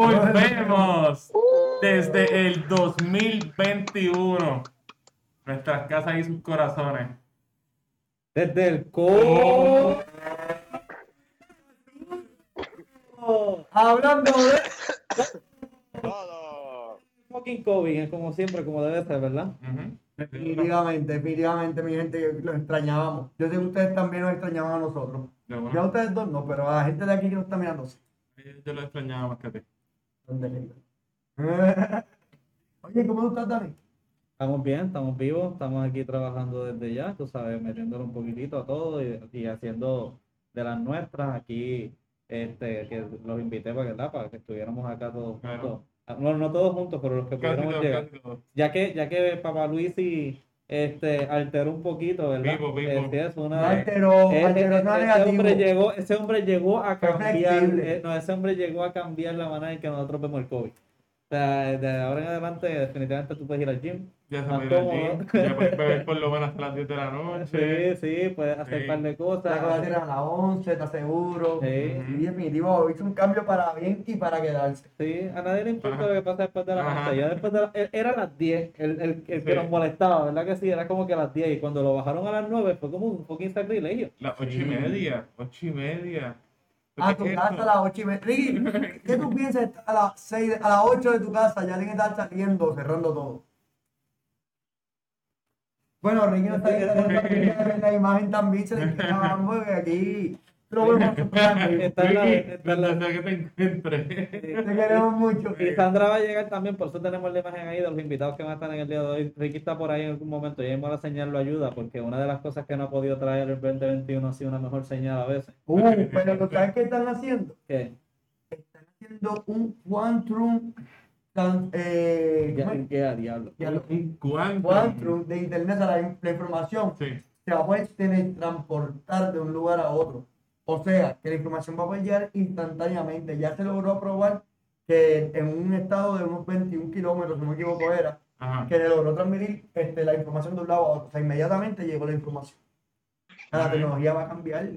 volvemos desde el 2021. Nuestras casas y sus corazones. Desde el co. Hablando de Todo. fucking COVID, es como siempre, como debe ser, ¿verdad? Definitivamente, definitivamente, mi gente, los extrañábamos. Yo sé que ustedes también nos extrañaban a nosotros. Yo, bueno, ustedes dos no, pero a la gente de aquí que nos está mirando, sí. yo lo extrañaba más que a ti. ¿Dónde le- Oye, ¿cómo tú estás, Dani? Estamos bien, estamos vivos, estamos aquí trabajando desde ya, tú sabes, metiéndole un poquitito a todo y, y haciendo de las nuestras aquí, este, que los invité para que, ¿verdad? para que estuviéramos acá todos Claro. juntos. Ah, No, no todos juntos, pero los que pudiéramos llegar. todo. Ya que, ya que Papá Luis y este alteró un poquito, ¿verdad? Vivo, vivo. Este, es No alteró, Eh, alteró eh, no ese, negativo. hombre llegó, ese hombre llegó a cambiar, eh, no, ese hombre llegó a cambiar la manera en que nosotros vemos el COVID. O sea, de ahora en adelante, definitivamente tú puedes ir al gym. Ya se cómodo. el gym, Ya puedes beber por lo menos hasta las 10 de la noche. Sí, sí, puedes hacer Sí. un par de cosas. cosa tiene a las 11, ¿estás seguro? Sí. Y definitivo, hizo un cambio para bien y para quedarse. Sí, a nadie le importa lo que pasa después de las Ajá. 11. Ya después de la- e- era las 10, el, el, el que Sí. nos molestaba, ¿verdad que sí? Era como que a las 10 y cuando lo bajaron a las 9 fue como un fucking sacrilegio. Las 8 y media. 8 y media. A tu ¿Qué es casa a las 8 y media. Ricky, ¿qué tú piensas a las 6, a las 8 de tu casa? Ya que estar saliendo, cerrando todo. Bueno, Ricky no está viendo la, la imagen tan bicha de que aquí lo vemos Está la- está la- que te queremos mucho. Y Sandra va a llegar también, por eso tenemos la imagen ahí de los invitados que van a estar en el día de hoy. Ricky está por ahí en algún momento y ahí la señal lo ayuda, porque una de las cosas que no ha podido traer el 2021 ha sido una mejor señal a veces. Uh, pero lo sabes qué están haciendo? Que Están haciendo un quantum, tan- eh, ya, que a diablo. Ya lo- Un quantum de internet, sea, la, la información Sí. se va a poder teletransportar de un lugar a otro. O sea, que la información va a poder llegar instantáneamente. Ya se logró probar que en un estado de unos 21 kilómetros, si no me equivoco, era, Ajá. que le logró transmitir este, la información de un lado a otro. O sea, inmediatamente llegó la información. La Ok. tecnología va a cambiar.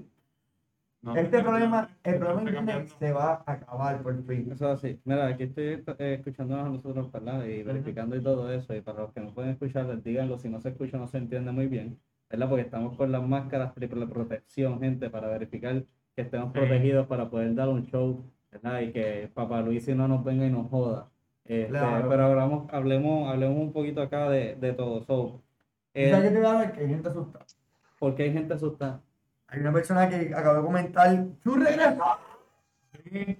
No, Este no, problema, el no problema internet se va a acabar por fin. Eso es así. Mira, aquí estoy eh, escuchándonos a nosotros, ¿verdad? Y verificando y todo eso. Y para los que no pueden escuchar, les díganlo. Si no se escucha, no se entiende muy bien. ¿Verdad? Porque estamos con las máscaras triple protección, gente, para verificar que estemos Sí. protegidos para poder dar un show, ¿verdad? Y que Papá Luis no nos venga y nos joda. Este, Claro. Pero hablamos, hablemos, hablemos un poquito acá de, de todo. So, ¿Y eh, ¿Sabes qué te va a? Que hay gente asustada. ¿Por qué hay gente asustada? Hay una persona que acabó de comentar, ¡Chu regresó! Sí,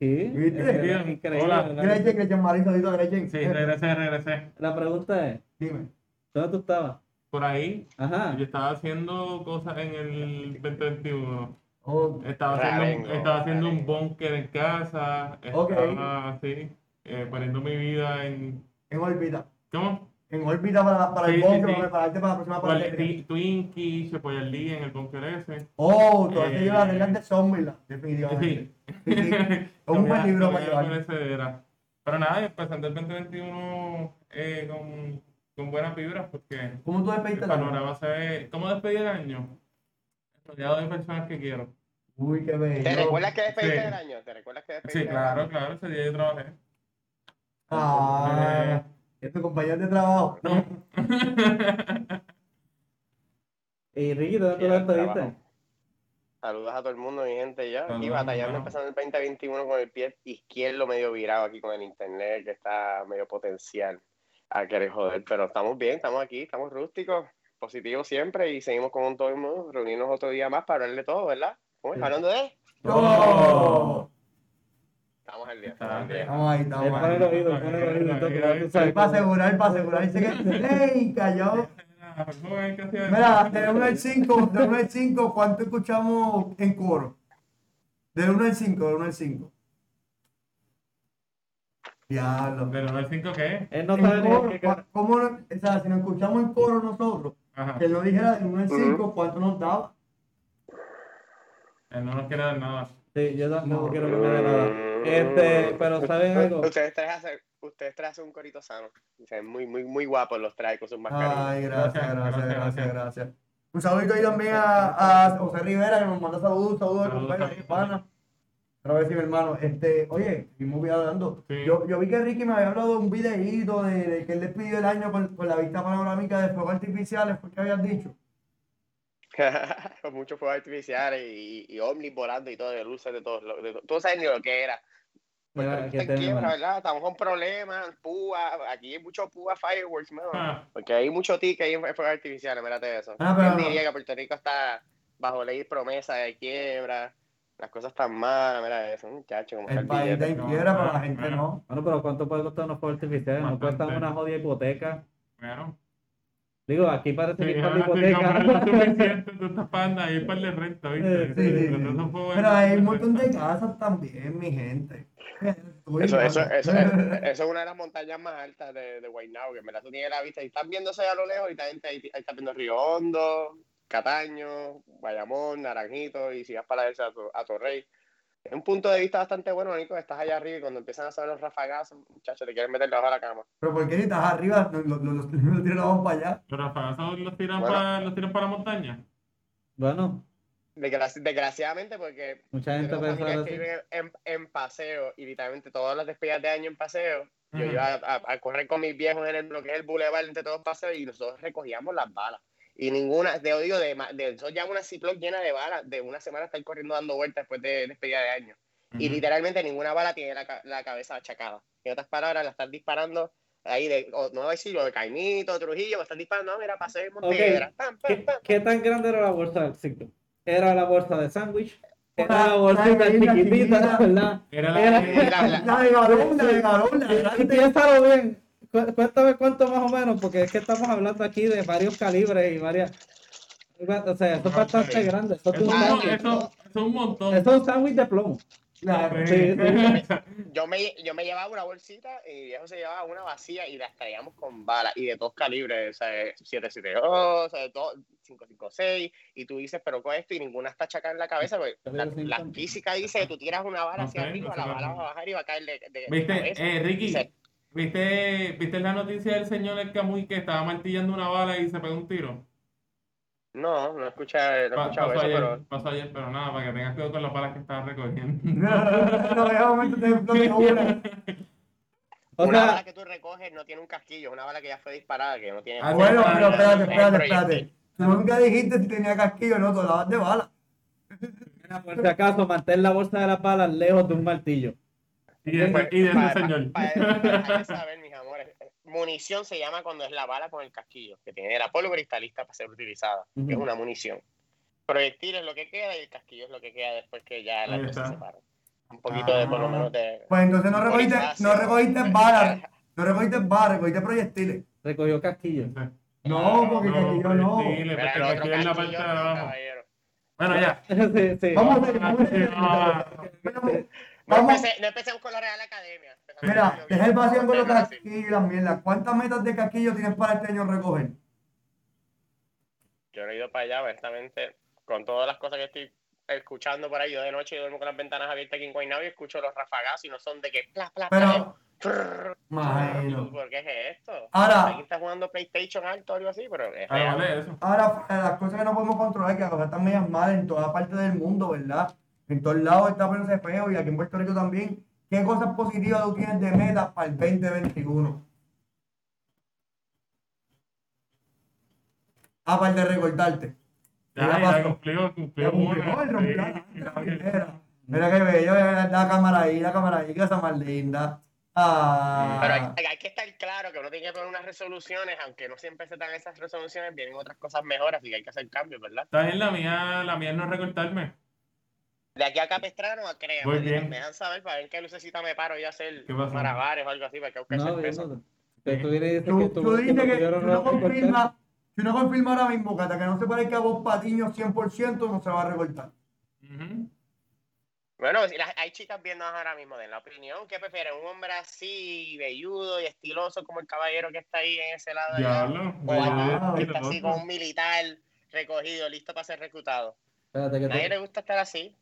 Sí, ¿Viste? increíble. Hola. Gretchen, Gretchen Marín, saludito a Gretchen. sí, regresé, regresé. La pregunta es, Dime. ¿dónde tú estabas? Por ahí, Ajá. yo estaba haciendo cosas en el 2021. Oh, Estaba haciendo, estaba haciendo un búnker en casa. Estaba así, eh, poniendo mi vida en. en órbita. ¿Cómo? En órbita para, para Sí, el sí, búnker, sí. para prepararte para la próxima. Twi- Twinkie, se el día en el búnker ese. Oh, has Eh, seguido las reglas de Zombieland, definitivamente. Sí. Sí, sí. Es un buen Todavía- libro todavía para llevar. Pero nada, empezando el 2021 eh, con, con buenas vibras, porque ¿Cómo tú el despediste la panorama se ve. ¿Cómo despedir el año? Rodeado de personas que quiero. Uy, qué bello. ¿Te recuerdas que despediste Sí. el año? ¿Te recuerdas que despediste Sí, el claro, año? claro, ese día yo trabajé. Ah, es tu compañero de trabajo. No. Y Ricky, ¿dónde tú despediste? Saludos a todo el mundo, mi gente, ya. Aquí batallando, empezando el 2021 con el pie izquierdo medio virado aquí con el internet, que está medio potencial a querer joder. Pero estamos bien, estamos aquí, estamos rústicos, positivos siempre y seguimos con todo el mundo, reunirnos otro día más para hablar de todo, ¿verdad? ¿Cómo es? Hablando de... ¡Oh! Estamos al día, estamos al día. Estamos ahí, estamos pone el ahí. oído, pone el oído. entonces, ya tú sabes Para asegurar, para asegurar. Dice que, ¡Ey, cayó! Mira, de 1 al 5, de 1 al 5, ¿cuánto escuchamos en coro? De 1 al 5, de 1 al 5. Diablo. ¿Del 1 al 5 qué? Él no ¿cómo no- o sea, si nos escuchamos en coro nosotros, Ajá. que él nos dijera de 1 al 5, ¿cuánto nos daba? Él no nos quiere dar nada. Sí, yo tampoco No. quiero que me dé nada. Este, pero ¿saben algo? Ustedes tres hacen, ustedes tres hacen un corito sano. Ven muy, muy, muy guapos los trae con sus mascarillas. Ay, gracias, Gracias, gracias, gracias. Un saludito ahí también a, a José Rivera, que nos manda saludos, saludos de compañero, pana. Pero a ver si mi hermano, este, oye, seguimos hablando. Sí. Yo, yo vi que Ricky me había hablado de un videíto de, de que él despidió el año con, con la vista panorámica de fuegos artificiales, ¿por qué habías dicho? Con muchos fuegos artificiales y, y ovnis volando y todo, de luces de todos. tú no sabes ni lo que era. Mira, en tenemos. quiebra, ¿verdad? Estamos con problemas, púa, aquí hay mucho púa fireworks, mano. Ah, Porque hay mucho ticket ahí en fuegos artificiales, mírate eso. Ah, pero ¿Quién diría que Puerto Rico está bajo ley de promesa de quiebra? Las cosas están malas, mira eso, muchacho. Como está El país está billete. en quiebra, pero la no, gente bueno. no. Bueno, pero ¿cuánto puede costar unos fuegos artificiales? No cuestan una jodida hipoteca. bueno. Digo, aquí parece Sí, que con la ahora sí, hipoteca. comprando suficiente, tú estás pagando ahí para de renta, ¿viste? Sí, sí, esos fuegos Pero hay un montón de casas también, mi gente. Eso, eso, eso, eso es una de las montañas más altas de, de Guaynabo, que en verdad tú tienes la vista y estás viéndose a lo lejos y también ahí, ahí estás viendo Río Hondo, Cataño, Bayamón, Naranjito y si vas para irse a, Tu- a Torrey. Es un punto de vista bastante bueno, Nico, estás allá arriba y cuando empiezan a salir los rafagazos, muchachos, te quieren meter debajo de la cama. Pero ¿por qué si estás arriba, los lo, lo, lo- lo tiraban para allá? Los rafagazos los tiran, Bueno. para, los tiran para la montaña. Bueno, Desgraci- desgraciadamente, porque mucha gente piensa que viven en, en paseo y literalmente todas las despedidas de año en paseo. Yo iba a, a- a correr con mis viejos en el, lo que es el bulevar entre todos los paseos y nosotros recogíamos las balas. Y ninguna, te digo, de, de eso ya una Ziploc llena de balas, de una semana estar corriendo dando vueltas después de despedida de año. Y Ujú. literalmente ninguna bala tiene la, la cabeza achacada. En otras palabras, la estás disparando ahí de, o, no voy a decir yo, de Caimito, Trujillo, la estás disparando, no, mira, paseo de Montevideo. Pam, ¿Qué, qué tan grande era la bolsa del ciclo? ¿Era la bolsa de sándwich? ¿Era la bolsita chiquitita, verdad? Era la La- la- La la de galón, la Y grande. piénsalo bien. Cu- Cuéntame cuánto más o menos, porque es que estamos hablando aquí de varios calibres y varias. O sea, eso es bastante grande. Eso es Eso, un es un- sándwich. eso- eso es un montón. Eso es un sándwich de plomo. Claro. Sí, Yo me, yo me llevaba una bolsita y mi viejo se llevaba una vacía y las traíamos con balas y de todos calibres, o sea, 772, o sea, de todo, 556, y tú dices, pero con esto y ninguna está chacada en la cabeza, porque la, la física dice que tú tiras una bala hacia arriba, no la bala va a bajar y va a caer de, de, de ¿Viste, cabeza. eh, Ricky? Sí. ¿Viste, ¿Viste la noticia del señor El Camuy que estaba martillando una bala y se pegó un tiro? No, no he escuchado, no Pa- eso, ayer, pero pasó ayer, pero nada, para que tengas cuidado con las balas que estabas recogiendo. No, de momento explotó una. O una sea, bala que tú recoges no tiene un casquillo, es una bala que ya fue disparada, que no tiene... Ah, Bueno, pero espérate, Es espérate, espérate. Tú nunca dijiste si tenía casquillo, no, tú hablabas de bala. por si acaso, mantén la bolsa de las balas lejos de un martillo. Y de, Pues, y de para- señor. para- para dejarles saber, mis amores, munición se llama cuando es la bala con el casquillo, que tiene la pólvora y está lista para ser utilizada, que es una munición. Proyectil es lo que queda y el casquillo es lo que queda después que ya las Ahí dos se separan. Un poquito de, por lo menos, de... Pues entonces no recogiste, no recogiste balas, no recogiste balas, recogiste proyectiles. Recogió casquillo. No, porque casquillo no. proyectiles, Mira, porque el otro casquillo es la parte casquillo, de abajo. caballero. Bueno, ya. sí, sí. Vamos a ver, No, Vamos. empecé- no empecemos con la Real Academia. Mira, deja el vacío con los casquillos y las mierdas. ¿Cuántas metas de casquillo tienes para este año recoger? Yo no he ido para allá, honestamente, con todas las cosas que estoy escuchando por ahí. Yo de noche duermo con las ventanas abiertas aquí en Guaynabo y escucho los rafagazos y no son de que pla, pla. Pero, imagino. ¿Por qué es esto? Ahora- ¿Alguien está jugando PlayStation alto o algo así? Pero es Ah, real. vale, eso. Ahora, eh, las cosas que no podemos controlar, que las cosas están medias mal en toda parte del mundo, ¿verdad? En todos lados está poniéndose feo y aquí en Puerto Rico también. ¿Qué cosas positivas tú tienes de meta para el 2021? Aparte de. Ya, Ya cumplió, cumplió una. primera. Mira qué bello, la cámara ahí, la cámara ahí, que esa más linda. Ah. Pero hay, hay que estar claro que uno tiene que poner unas resoluciones, aunque no siempre se dan esas resoluciones, vienen otras cosas mejores, así que hay que hacer cambios, ¿verdad? Está bien, la mía, la mía es no recortarme. De aquí a Capestrano a Crea, Muy me, bien. me dejan saber para ver qué lucecita me paro y hacer ¿Qué pasó? malabares o algo así, para que busque No, peso. viendo. Que tú dices Tú, que tú tú- dices que pudieron si uno recortar. confirma, si uno confirma ahora mismo, Cata, que no se parezca a vos Patiño 100%, no se va a recortar. Ujú. Bueno, si las- hay chicas viendo ahora mismo, den la opinión, ¿qué prefieren? ¿Un hombre así, velludo y estiloso como el caballero que está ahí en ese lado? allá? Diablo. O alguien Ah, que está así con un militar recogido, listo para ser reclutado. Espérate, que A nadie tú- le gusta estar así.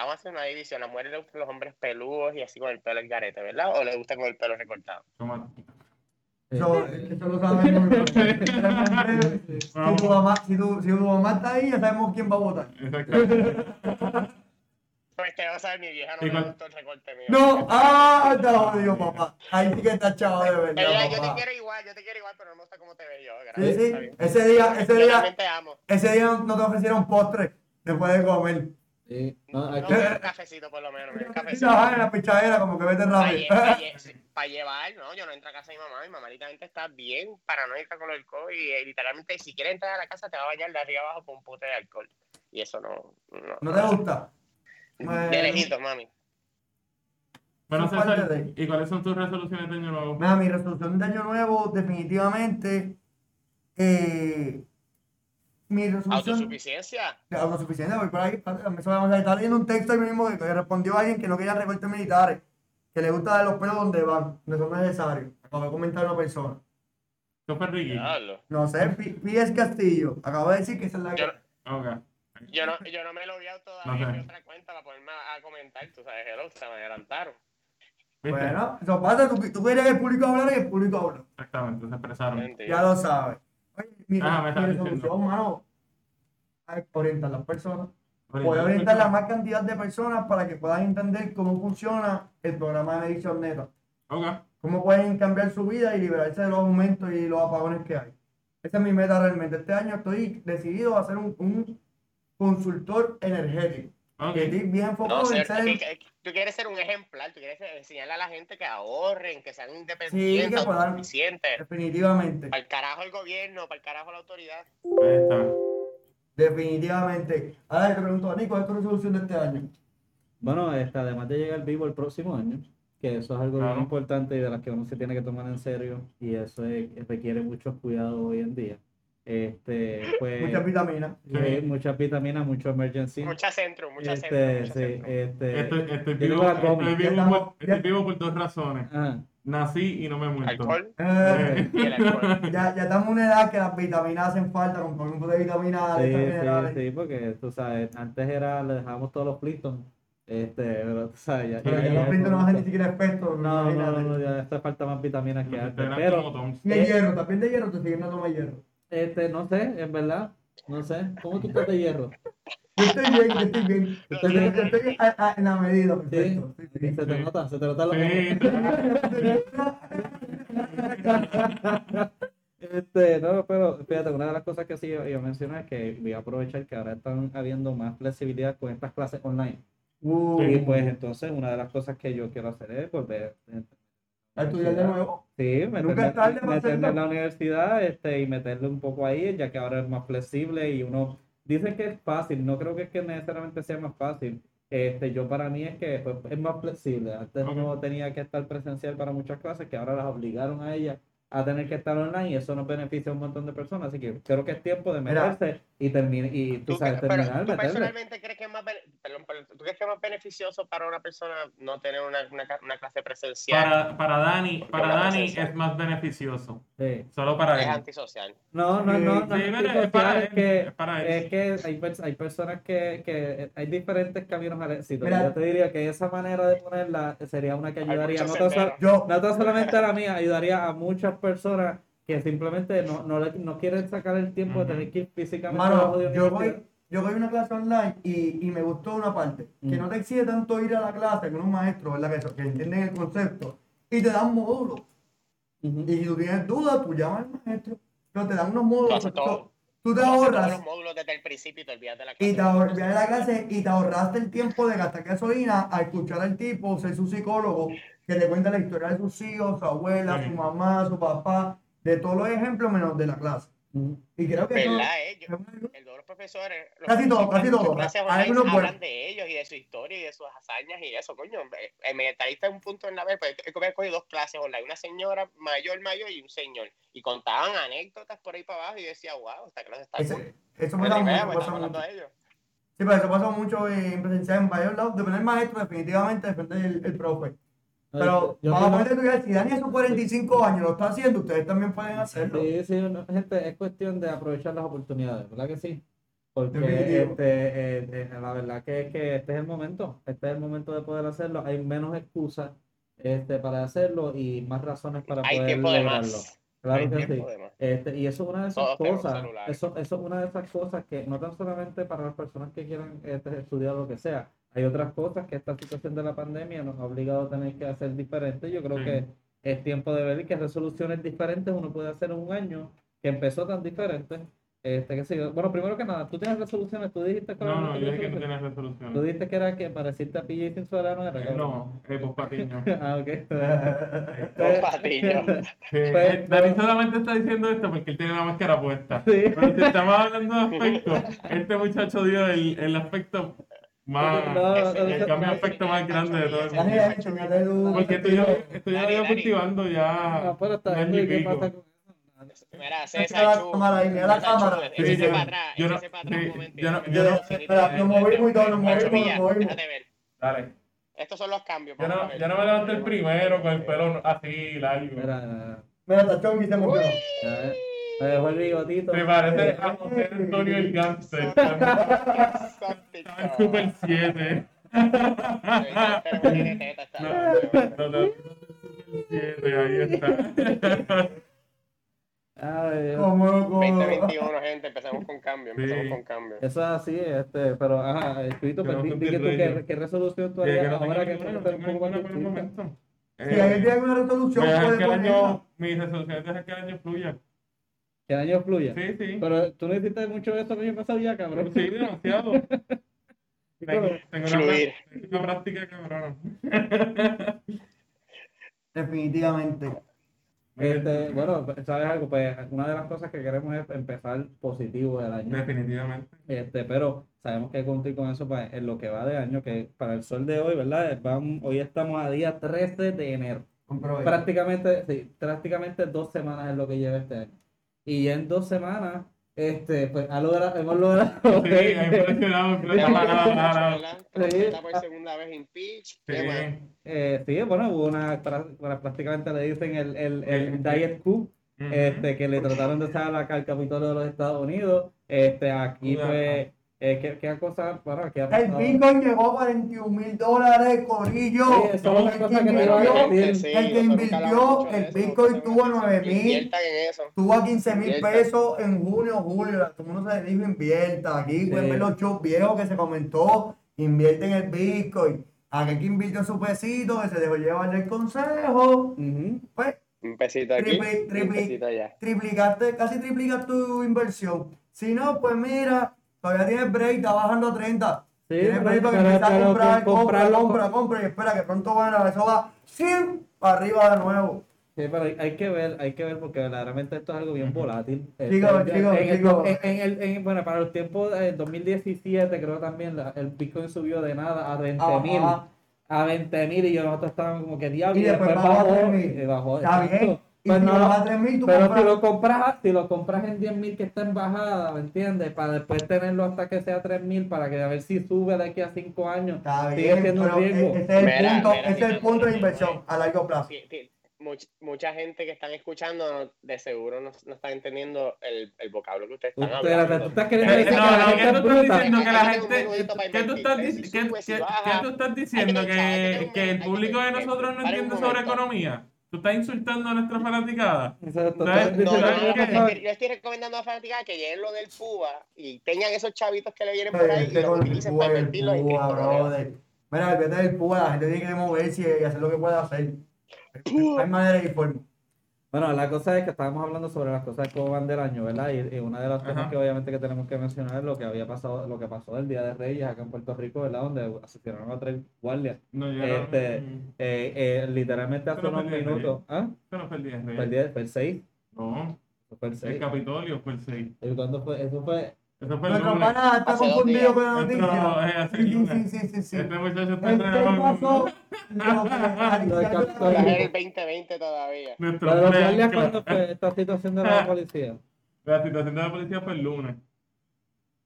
Vamos a hacer una división. A las mujeres le gustan los hombres peludos y así con el pelo el garete, ¿verdad? ¿O le gusta con el pelo recortado? Toma. Eso, eso lo sabemos. si, tu mamá, si, tu, si tu mamá está ahí, ya sabemos quién va a votar. Exactamente. Pues que vas a ver, mi vieja no ¿Y me gustó el recorte mío. No, ah, te lo jodido, papá. Ahí sí que está chavo de verdad, Ella, yo te quiero igual, yo te quiero igual, pero no me gusta cómo te veo yo. Sí, Gracias, sí. bien. Ese día, ese Yo día, te amo. ese día no te ofrecieron postre después de comer. Sí, no, da un cafecito por lo menos, un cafecito. En la pichadera, como que vete Para rápido. llevar, no, yo no entro a casa de mi mamá, mi mamá literalmente está bien paranoica con el alcohol y eh, literalmente si quiere entrar a la casa te va a bañar de arriba abajo con un pote de alcohol. Y eso no, no, ¿No te gusta? De lejito, mami. Bueno, César, de- ¿y cuáles son tus resoluciones de año nuevo? Mira, mi resolución de año nuevo, definitivamente, eh, mi resolución Autosuficiencia. de autosuficiencia, voy por ahí, a estar leyendo un texto ahí mismo que, respondió alguien que no quería recortes militares, que le gusta dar los pelos donde van, donde son necesarios. Acabo de comentar una persona. ¿Qué fue Ricky? No sé, Pi- Pies Castillo, acabo de decir que esa es la Yo, yo no, yo no me lo vi todavía No en mi otra cuenta para ponerme a, a comentar, tú sabes, hello, se me adelantaron. ¿Viste? Bueno, eso pasa, tú, tú querías que el público hablara y el público habla. Exactamente, se expresaron. Ya lo sabes. Oye, mi, Ah, me mi estás resolución, diciendo. mano, es orientar a las personas. Poder orientar la más cantidad de personas para que puedan entender cómo funciona el programa de medición neta. Ok. Cómo pueden cambiar su vida y liberarse de los aumentos y los apagones que hay. Esa es mi meta realmente. Este año estoy decidido a ser un, un consultor energético. Ok. Que estoy bien No, ser... que- que- tú quieres ser un ejemplar, tú quieres enseñarle a la gente que ahorren, que sean Sí, independientes, que puedan- autosuficientes. Definitivamente. Para el carajo el gobierno, para el carajo la autoridad. Ahí está. Definitivamente. Ahora te pregunto, Nico, ¿cuál es tu resolución de este año? Bueno, este, además de llegar vivo el próximo año, que eso es algo Claro. importante y de las que uno se tiene que tomar en serio, y eso es- requiere muchos cuidados hoy en día. Este, pues, Muchas vitaminas. eh, muchas vitaminas, mucho emergency. Mucha centro, mucha Este, centro, mucha sí, centro. este, Estoy, estoy vivo, estoy gomi. vivo por, estamos- estoy ya- vivo por dos razones. Ajá. Nací y no me he muerto. Alcohol Eh, y el alcohol. ya, ya estamos en una edad que las vitaminas hacen falta, con un poco de vitaminas Sí, de sí, minerales. sí, porque tú sabes, antes era, le dejábamos todos los Flintstones, este, pero tú sabes, ya, Pero ya- los es printos no hacen ni siquiera efecto. No, no, imagínate. no, ya esto falta más vitaminas que antes, pero. Y el hierro, también de hierro, te siguen dando más hierro. Este, no sé, en verdad, no sé, ¿cómo tú estás de hierro? Yo estoy bien, yo estoy bien. Yo ¿Estás estoy, bien? yo estoy a- a- en la medida, Sí, perfecto. Sí, sí. se te nota, se te nota la Sí. Este, no, pero fíjate, una de las cosas que sí yo, yo mencioné es que voy a aprovechar que ahora están habiendo más flexibilidad con estas clases online. Uh, Y pues entonces una de las cosas que yo quiero hacer es volver a estudiar de nuevo. Sí, Nunca es tarde para meterme en la universidad este, y meterle un poco ahí, ya que ahora es más flexible y uno dice que es fácil, no creo que es que necesariamente sea más fácil. Este, yo para mí es que pues, es más flexible. Antes Ok. uno tenía que estar presencial para muchas clases que ahora las obligaron a ellas a tener que estar online y eso nos beneficia a un montón de personas. Así que creo que es tiempo de Mira. meterse y terminar y tú ¿Tú, sabes terminar, tú meterle. personalmente crees que es más, ¿tú crees que es más beneficioso para una persona no tener una, una, una clase presencial? Para, para Dani, para Dani es más beneficioso. Sí. Solo para es él. antisocial. No, no, no, no, sí, es es para es él, que es para él. Es que hay, hay personas que, que hay diferentes caminos al éxito. Mira. Yo te diría que esa manera de ponerla sería una que ayudaría, no. Yo, no tan solamente a la mía, ayudaría a muchas personas que simplemente no, no, le- no quieren sacar el tiempo de tener que ir físicamente mano, yo voy, yo voy a una clase online y, y me gustó una parte, que Mm. no te exige tanto ir a la clase con un maestro, ¿verdad? Que, que entienden el concepto y te dan módulos. Y si tú tienes dudas, tú llamas al maestro, pero te dan unos módulos. tú- todo. Tú te ahorras los módulos desde el principio y te olvidas de la y clase. te ahorras la clase y te ahorraste el tiempo de gastar gasolina a escuchar al tipo, ser su psicólogo, que le cuenta la historia de sus hijos, su abuela, Sí. su mamá, su papá, de todos los ejemplos menos de la clase. Y creo que eh? el los profesores. los Casi todo, profesores casi en sus todo. clases Hay online algunos hablan de ellos y de su historia y de sus hazañas y eso, coño. El militarista es un punto en la vez, pues he cogido dos clases online, una señora mayor, mayor y un señor. Y contaban anécdotas por ahí para abajo y yo decía, wow, esta clase está ese- cool. eso ni vea, mucho, pues, ellos. Sí, pero eso pasa mucho en presencial en varios lados. Depende del maestro, definitivamente depende del el profe. No, Pero yo- yo vamos a opino- poner de estudiar, si Dani a sus 45 años lo está haciendo, ustedes también pueden hacerlo. Sí, sí, no, gente, es cuestión de aprovechar las oportunidades, ¿verdad que sí? Porque este, eh, eh, la verdad que es que este es el momento, este es el momento de poder hacerlo, hay menos excusas este, para hacerlo y más razones para Hay poder tiempo de lograrlo. más. Claro Hay que sí. Este, y eso es una de esas Todos cosas, eso, eso es una de esas cosas que no tan solamente para las personas que quieran este, estudiar lo que sea, hay otras cosas que esta situación de la pandemia nos ha obligado a tener que hacer diferentes. Yo creo Sí. que es tiempo de ver qué resoluciones diferentes uno puede hacer en un año que empezó tan diferente. Este, sé yo. Bueno, primero que nada, tú tienes resoluciones, tú dijiste que No, no, yo dije que no resoluciones? tienes Tú resolución. dijiste que era que pareciste a PJ sin suela, ¿no era? cabrón? No, eh, pues Patiño. ah, ok. Con patillo. Sí, eh, David solamente está diciendo esto porque él tiene la máscara puesta. Sí. Pero si estamos hablando de aspecto, este muchacho dio el, el aspecto más. No, el cambio de aspecto más grande de todo el mundo. Porque estoy yo, llevo Dani. cultivando ya. No, pero está un bien, año y ¿y ¿qué pico. pasa con eso? Mira, César cámara ahí, mira la cámara. échese yo- para atrás, yo no- échese para atrás sí, un momentito. yo no- Mira, yo no- mira, espera, mira, nos movimos y todo, nos mira, movimos, mira, nos movimos. déjate ver. Dale. Estos son los cambios. Yo no, yo no me levanté el primero con el pelo así largo. Mira, Mira, Tachón. Me dejó el bigotito. Me parece a José Antonio el Gangster. Estaba en Super 7. Pero tiene teta, está No, no, no, no, Super 7, ahí está. Ay, Dios. Como, como. 2021, gente, empezamos con cambio, empezamos Sí. con cambio. Eso es así, este, pero ajá, escrito, pues, Yo di, que tú, ¿qué, qué resolución tú harías ahora que ser un poco más. Si alguien tiene alguna resolución, Dejar puede ponerla. año, mi resolución es que el año fluya. Que el año fluya. Sí, sí. Pero tú no hiciste mucho de eso el año pasado ya, cabrón. Sí, demasiado. Tengo, tengo una, Fluir. práctica cabrona. Definitivamente. Este, bueno, ¿sabes algo? Pues una de las cosas que queremos es empezar positivo del año. Definitivamente. Este, pero sabemos que hay que cumplir con eso pues, en lo que va de año, que para el sol de hoy, ¿verdad? Vamos, hoy estamos a día 13 de enero. Comprovecho. Prácticamente, sí, prácticamente dos semanas es lo que lleva este año. Y ya en dos semanas, este, pues ha logrado- hemos logrado. Sí, ha impresionado, impresionado. Está por segunda vez. Sí. Eh, sí, bueno, hubo una, bueno, prácticamente le dicen el, el, el Diet Coup, este, que le trataron de acá al Capitolio de los Estados Unidos. Este, aquí Cuidado. Eh, ¿qué, qué cosa? Bueno, ¿qué ha El? Bitcoin llegó a 41 mil dólares, Corillo. Sí, eso El que invirtió-. Sí, el que invirtió, el eso, Bitcoin tuvo hablamos de eso. 9.000. Inviertan en eso. Tuvo a 15 mil pesos en junio, julio. Todo el mundo se dijo invierta. Aquí, Sí. pues, ver los shows viejos que se comentó. Invierte en el Bitcoin. Aquel que invirtió su pesito, que se dejó llevar del consejo. Ujú. Pues, Un pesito aquí, un pesito allá. triplicaste, casi triplicas tu inversión. Si no, pues mira, todavía tienes break, está bajando a 30. Sí, tienes break para que empieces a comprar, compra, compra, compra, y espera que pronto va, eso va 100 para arriba de nuevo. Sí, pero hay, hay que ver, hay que ver porque verdaderamente esto es algo bien volátil. Bueno, para los tiempos de 2017 creo también la- el Bitcoin subió de nada a 20 mil. Ajá. A 20 mil y yo nosotros estábamos como que diablo Y después bajó a 3.000. y bajó, Está bien. Y Pues si no, baja a 3.000, tú pero compras. si lo compras, si lo compras en 10 mil que está en bajada, ¿me entiendes? Para después tenerlo hasta que sea 3 mil para que a ver si sube de aquí a 5 años. Está Sigue bien, siendo un pero e- riesgo. ese es el Mira, punto, mira, ese es el mira, punto de inversión mira. a largo plazo. Sí, sí, much- mucha gente que están escuchando no- de seguro no, no está entendiendo el, el vocablo que ustedes están Espérate, hablando. tú estás queriendo Eh, decir no, que la no, gente ¿qué es tú estás bruta. diciendo que la Hay que tener un gente, menudito para ¿qué tú invertir. estás, Si dic- qué- sube, si qué- baja. qué tú estás Hay que diciendo? el público de nosotros no entiende sobre economía. Tú estás insultando a nuestra fanaticada. Exacto, No, no, yo estoy, recomendando a fanáticas que lleguen lo del PUA y tengan esos chavitos que le vienen por ahí y los utilicen púa, para el invertirlos en púa, criptomonedas. Mira, el del púa, la gente tiene que moverse y hacer lo que pueda hacer. Hay manera y forma. Bueno, la cosa es que estábamos hablando sobre las cosas que van del año, ¿verdad? Y, y una de las cosas Ajá. que obviamente que tenemos que mencionar es lo que había pasado, lo que pasó el Día de Reyes acá en Puerto Rico, ¿verdad? Donde asesinaron a tres guardias. No llegaron. Este, eh, eh, literalmente hace Pero unos el Día minutos. ¿Ah? No fue el 10 de Fue el, día, fue el 6. No, Fue el el 6. Capitolio fue el 6. ¿Y cuándo fue? Eso fue. Eso fue el Nuestro lunes. pana está Hace confundido con la noticia. eh, hace Sí, sí, sí, sí, sí. Este muchacho está El entrenando. Es el 2020 todavía. Nuestro ¿La de los plan, guardias claro. cuándo fue esta situación de la policía? La situación de la policía fue el lunes.